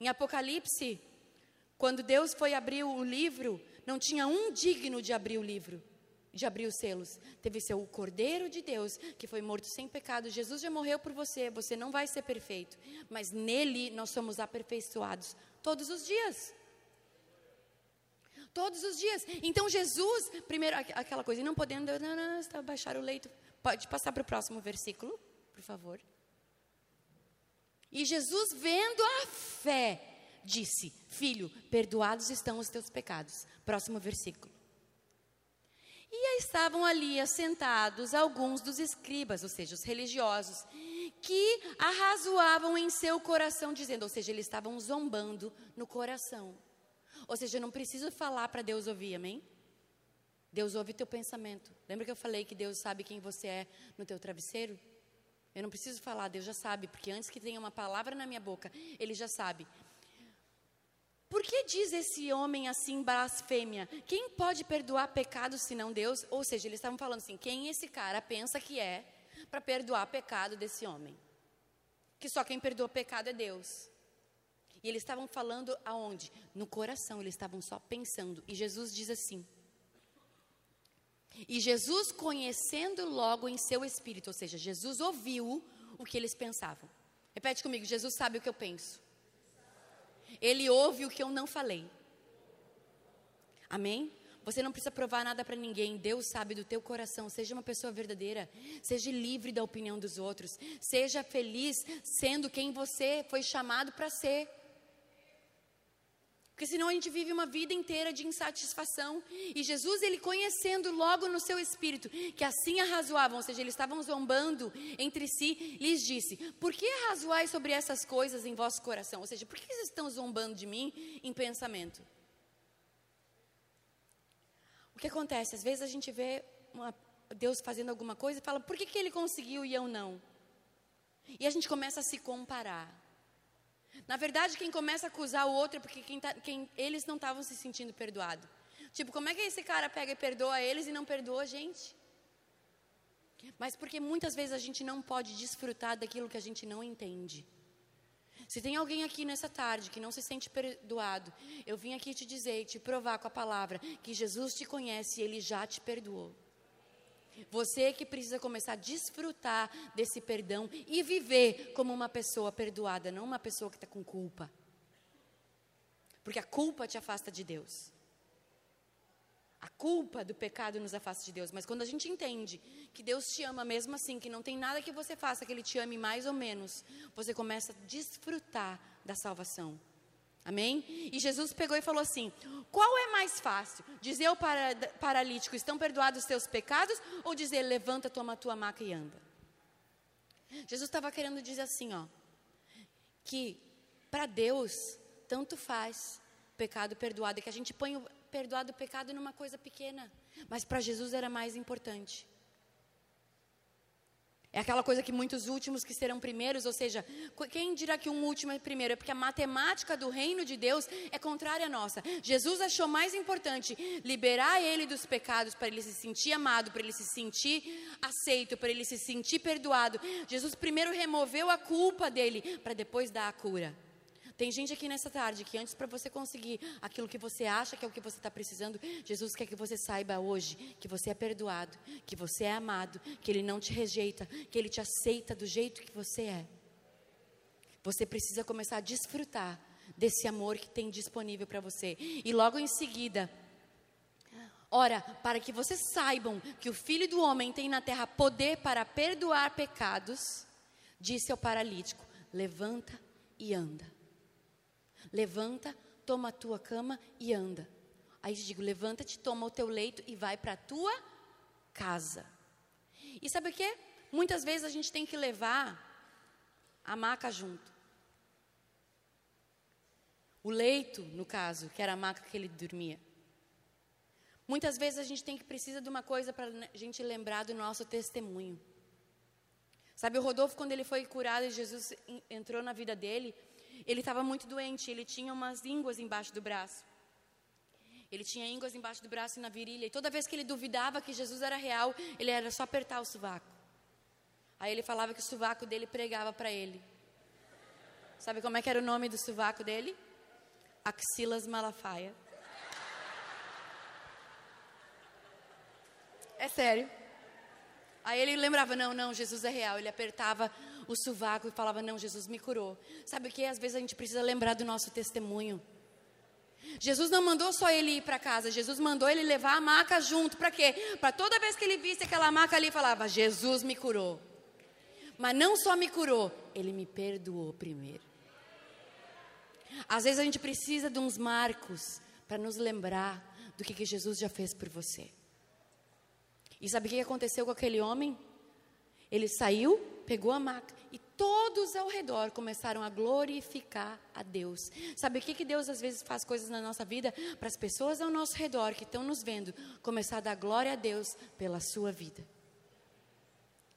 Em Apocalipse, quando Deus foi abrir o livro, não tinha um digno de abrir o livro, de abrir os selos. Teve ser o Cordeiro de Deus, que foi morto sem pecado. Jesus já morreu por você, você não vai ser perfeito, mas nele nós somos aperfeiçoados Todos os dias. Todos os dias. Então Jesus, primeiro, aquela coisa, não podendo, não, não, baixar o leito. Pode passar para o próximo versículo, por favor. E Jesus, vendo a fé, disse: Filho, perdoados estão os teus pecados. Próximo versículo. E estavam ali assentados alguns dos escribas, ou seja, os religiosos, que arrazoavam em seu coração, dizendo, ou seja, eles estavam zombando no coração. Ou seja, eu não preciso falar para Deus ouvir, amém? Deus ouve teu pensamento. Lembra que eu falei que Deus sabe quem você é no teu travesseiro? Eu não preciso falar, Deus já sabe, porque antes que tenha uma palavra na minha boca, Ele já sabe. Por que diz esse homem assim blasfêmia? Quem pode perdoar pecados senão Deus? Ou seja, eles estavam falando assim: quem esse cara pensa que é para perdoar pecado desse homem. Que só quem perdoa pecado é Deus. E eles estavam falando aonde? No coração, eles estavam só pensando. E Jesus diz assim: E Jesus, conhecendo logo em seu espírito, ou seja, Jesus ouviu o que eles pensavam. Repete comigo: Jesus sabe o que eu penso. Ele ouve o que eu não falei. Amém? Você não precisa provar nada para ninguém. Deus sabe do teu coração. Seja uma pessoa verdadeira. Seja livre da opinião dos outros. Seja feliz sendo quem você foi chamado para ser. Porque senão a gente vive uma vida inteira de insatisfação. E Jesus, ele conhecendo logo no seu espírito que assim arrazoavam, ou seja, eles estavam zombando entre si, lhes disse: Por que arrazoais sobre essas coisas em vosso coração? Ou seja, por que vocês estão zombando de mim em pensamento? O que acontece? Às vezes a gente vê uma, Deus fazendo alguma coisa e fala, por que, que ele conseguiu e eu não? E a gente começa a se comparar. Na verdade, quem começa a acusar o outro é porque quem tá, quem, eles não estavam se sentindo perdoados. Tipo, como é que esse cara pega e perdoa eles e não perdoa a gente? Mas porque muitas vezes a gente não pode desfrutar daquilo que a gente não entende. Se tem alguém aqui nessa tarde que não se sente perdoado, eu vim aqui te dizer te provar com a palavra que Jesus te conhece e ele já te perdoou. Você que precisa começar a desfrutar desse perdão e viver como uma pessoa perdoada, não uma pessoa que está com culpa. Porque a culpa te afasta de Deus. A culpa do pecado nos afasta de Deus. Mas quando a gente entende que Deus te ama mesmo assim, que não tem nada que você faça que Ele te ame mais ou menos, você começa a desfrutar da salvação. Amém? E Jesus pegou e falou assim: qual é mais fácil? Dizer ao para, paralítico: estão perdoados os teus pecados? Ou dizer: levanta, toma a tua maca e anda? Jesus estava querendo dizer assim, ó, que para Deus tanto faz pecado perdoado, é que a gente põe o perdoado o pecado numa coisa pequena, mas para Jesus era mais importante. É aquela coisa que muitos últimos que serão primeiros, ou seja, quem dirá que um último é primeiro? É porque a matemática do reino de Deus é contrária à nossa. Jesus achou mais importante liberar ele dos pecados para ele se sentir amado, para ele se sentir aceito, para ele se sentir perdoado. Jesus primeiro removeu a culpa dele para depois dar a cura. Tem gente aqui nessa tarde que antes para você conseguir aquilo que você acha que é o que você está precisando, Jesus quer que você saiba hoje que você é perdoado, que você é amado, que Ele não te rejeita, que Ele te aceita do jeito que você é. Você precisa começar a desfrutar desse amor que tem disponível para você. E logo em seguida, Ora, para que vocês saibam que o Filho do Homem tem na terra poder para perdoar pecados, disse ao paralítico: Levanta e anda. Levanta, toma a tua cama e anda. Aí eu digo: Levanta-te, toma o teu leito e vai para a tua casa. E sabe o que? Muitas vezes a gente tem que levar a maca junto. O leito, no caso, que era a maca que ele dormia. Muitas vezes a gente tem que precisa de uma coisa para a gente lembrar do nosso testemunho. Sabe, o Rodolfo, quando ele foi curado e Jesus entrou na vida dele, ele estava muito doente, ele tinha umas ínguas embaixo do braço. Ele tinha ínguas embaixo do braço e na virilha. E toda vez que ele duvidava que Jesus era real, ele era só apertar o sovaco. Aí ele falava que o sovaco dele pregava para ele. Sabe como é que era o nome do sovaco dele? Axilas Malafaia. É sério. Aí ele lembrava, não, não, Jesus é real. Ele apertava o sovaco e falava, não, Jesus me curou. Sabe o que? Às vezes a gente precisa lembrar do nosso testemunho. Jesus não mandou só ele ir para casa, Jesus mandou ele levar a maca junto. Para quê? Para toda vez que ele visse aquela maca ali, falava: Jesus me curou. Mas não só me curou, ele me perdoou primeiro. Às vezes a gente precisa de uns marcos para nos lembrar do que, que Jesus já fez por você. E sabe o que aconteceu com aquele homem? Ele saiu, pegou a maca e todos ao redor começaram a glorificar a Deus. Sabe o que, que Deus às vezes faz coisas na nossa vida para as pessoas ao nosso redor que estão nos vendo começar a dar glória a Deus pela sua vida.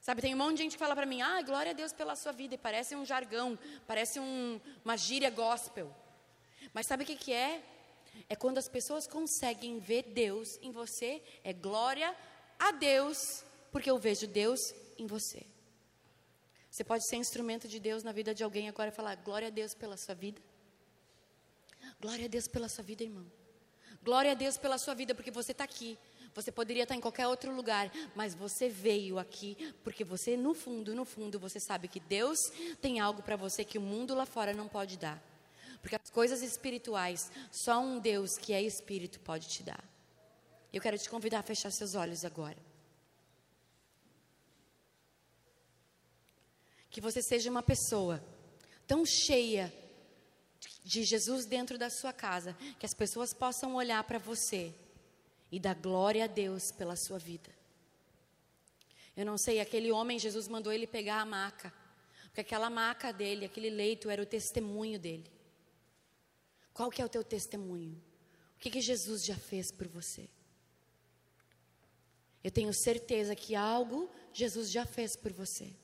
Sabe, tem um monte de gente que fala para mim, ah, glória a Deus pela sua vida, e parece um jargão, parece um, uma gíria gospel. Mas sabe o que, que é? É quando as pessoas conseguem ver Deus em você, é glória a Deus, porque eu vejo Deus em você. Você pode ser instrumento de Deus na vida de alguém agora e falar: glória a Deus pela sua vida. Glória a Deus pela sua vida, irmão. Glória a Deus pela sua vida, porque você está aqui. Você poderia estar em qualquer outro lugar, mas você veio aqui porque você, no fundo, no fundo, você sabe que Deus tem algo para você que o mundo lá fora não pode dar. Porque as coisas espirituais, só um Deus que é espírito pode te dar. Eu quero te convidar a fechar seus olhos agora. Que você seja uma pessoa tão cheia de Jesus dentro da sua casa, que as pessoas possam olhar para você e dar glória a Deus pela sua vida. Eu não sei, aquele homem, Jesus mandou ele pegar a maca, porque aquela maca dele, aquele leito era o testemunho dele. Qual que é o teu testemunho? O que, que Jesus já fez por você? Eu tenho certeza que algo Jesus já fez por você.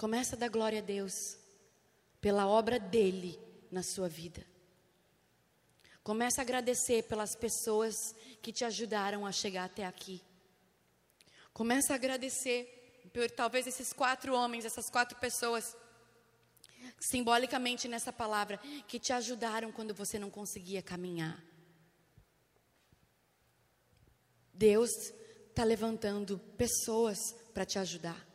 Começa a dar glória a Deus pela obra dele na sua vida. Começa a agradecer pelas pessoas que te ajudaram a chegar até aqui. Começa a agradecer por talvez esses quatro homens, essas quatro pessoas, simbolicamente nessa palavra, que te ajudaram quando você não conseguia caminhar. Deus está levantando pessoas para te ajudar.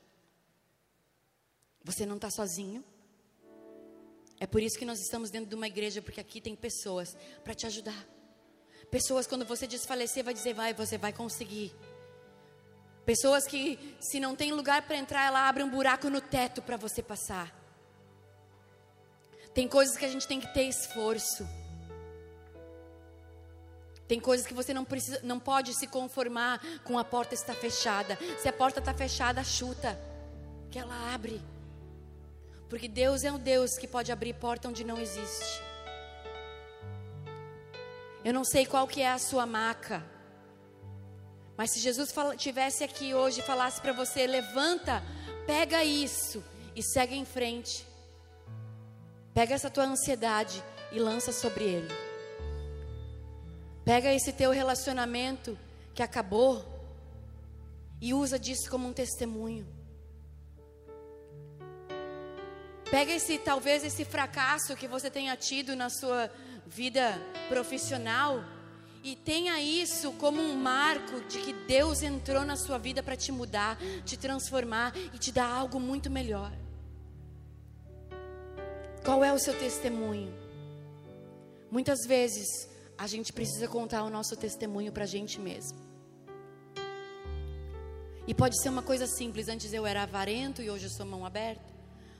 Você não está sozinho. É por isso que nós estamos dentro de uma igreja, porque aqui tem pessoas para te ajudar. Pessoas, quando você desfalecer, vai dizer, vai, você vai conseguir. Pessoas que, se não tem lugar para entrar, ela abre um buraco no teto para você passar. Tem coisas que a gente tem que ter esforço. Tem coisas que você não precisa, não pode se conformar com a porta estar fechada. Se a porta está fechada, chuta, que ela abre. Porque Deus é um Deus que pode abrir porta onde não existe. Eu não sei qual que é a sua maca. Mas se Jesus tivesse aqui hoje e falasse para você, levanta, pega isso e segue em frente. Pega essa tua ansiedade e lança sobre ele. Pega esse teu relacionamento que acabou e usa disso como um testemunho. Pega esse talvez esse fracasso que você tenha tido na sua vida profissional e tenha isso como um marco de que Deus entrou na sua vida para te mudar, te transformar e te dar algo muito melhor. Qual é o seu testemunho? Muitas vezes a gente precisa contar o nosso testemunho para a gente mesmo. E pode ser uma coisa simples. Antes eu era avarento e hoje eu sou mão aberta.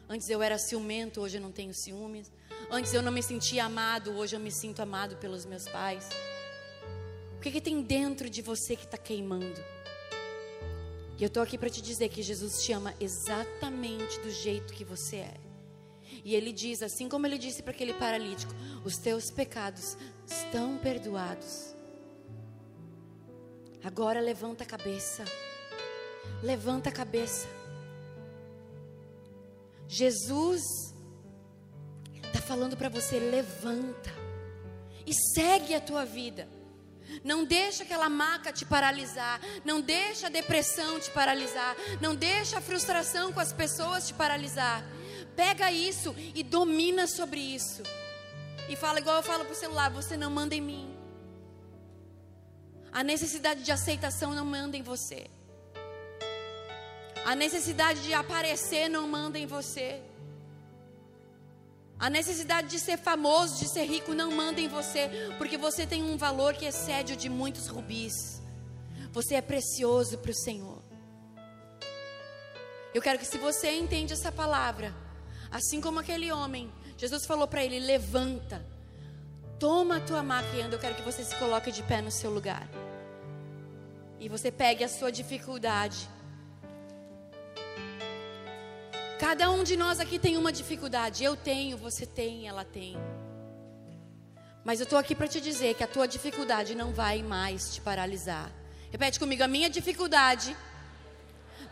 Antes eu era ciumento, hoje eu não tenho ciúmes. Antes eu não me sentia amado, hoje eu me sinto amado pelos meus pais. O que, que tem dentro de você que está queimando? E eu estou aqui para te dizer que Jesus te ama exatamente do jeito que você é. E ele diz, assim como ele disse para aquele paralítico: os teus pecados estão perdoados. Agora levanta a cabeça. Levanta a cabeça. Jesus está falando para você: levanta e segue a tua vida. Não deixa aquela maca te paralisar, não deixa a depressão te paralisar, não deixa a frustração com as pessoas te paralisar. Pega isso e domina sobre isso. E fala igual eu falo pro celular, você não manda em mim. A necessidade de aceitação não manda em você. A necessidade de aparecer não manda em você. A necessidade de ser famoso, de ser rico, não manda em você, porque você tem um valor que excede o de muitos rubis. Você é precioso para o Senhor. Eu quero que, se você entende essa palavra, assim como aquele homem, Jesus falou para ele: levanta, toma a tua maca e anda. Eu quero que você se coloque de pé no seu lugar. E você pegue a sua dificuldade Cada um de nós aqui tem uma dificuldade. Eu tenho, você tem, ela tem. Mas eu estou aqui para te dizer que a tua dificuldade não vai mais te paralisar. Repete comigo: a minha dificuldade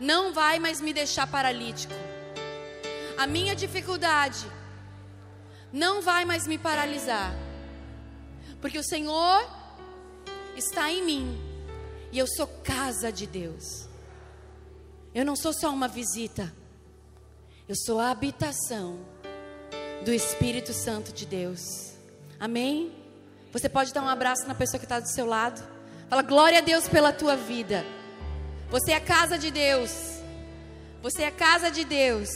não vai mais me deixar paralítico. A minha dificuldade não vai mais me paralisar. Porque o Senhor está em mim e eu sou casa de Deus. Eu não sou só uma visita. Eu sou a habitação do Espírito Santo de Deus. Amém? Você pode dar um abraço na pessoa que está do seu lado. Fala, glória a Deus pela tua vida. Você é a casa de Deus. Você é a casa de Deus.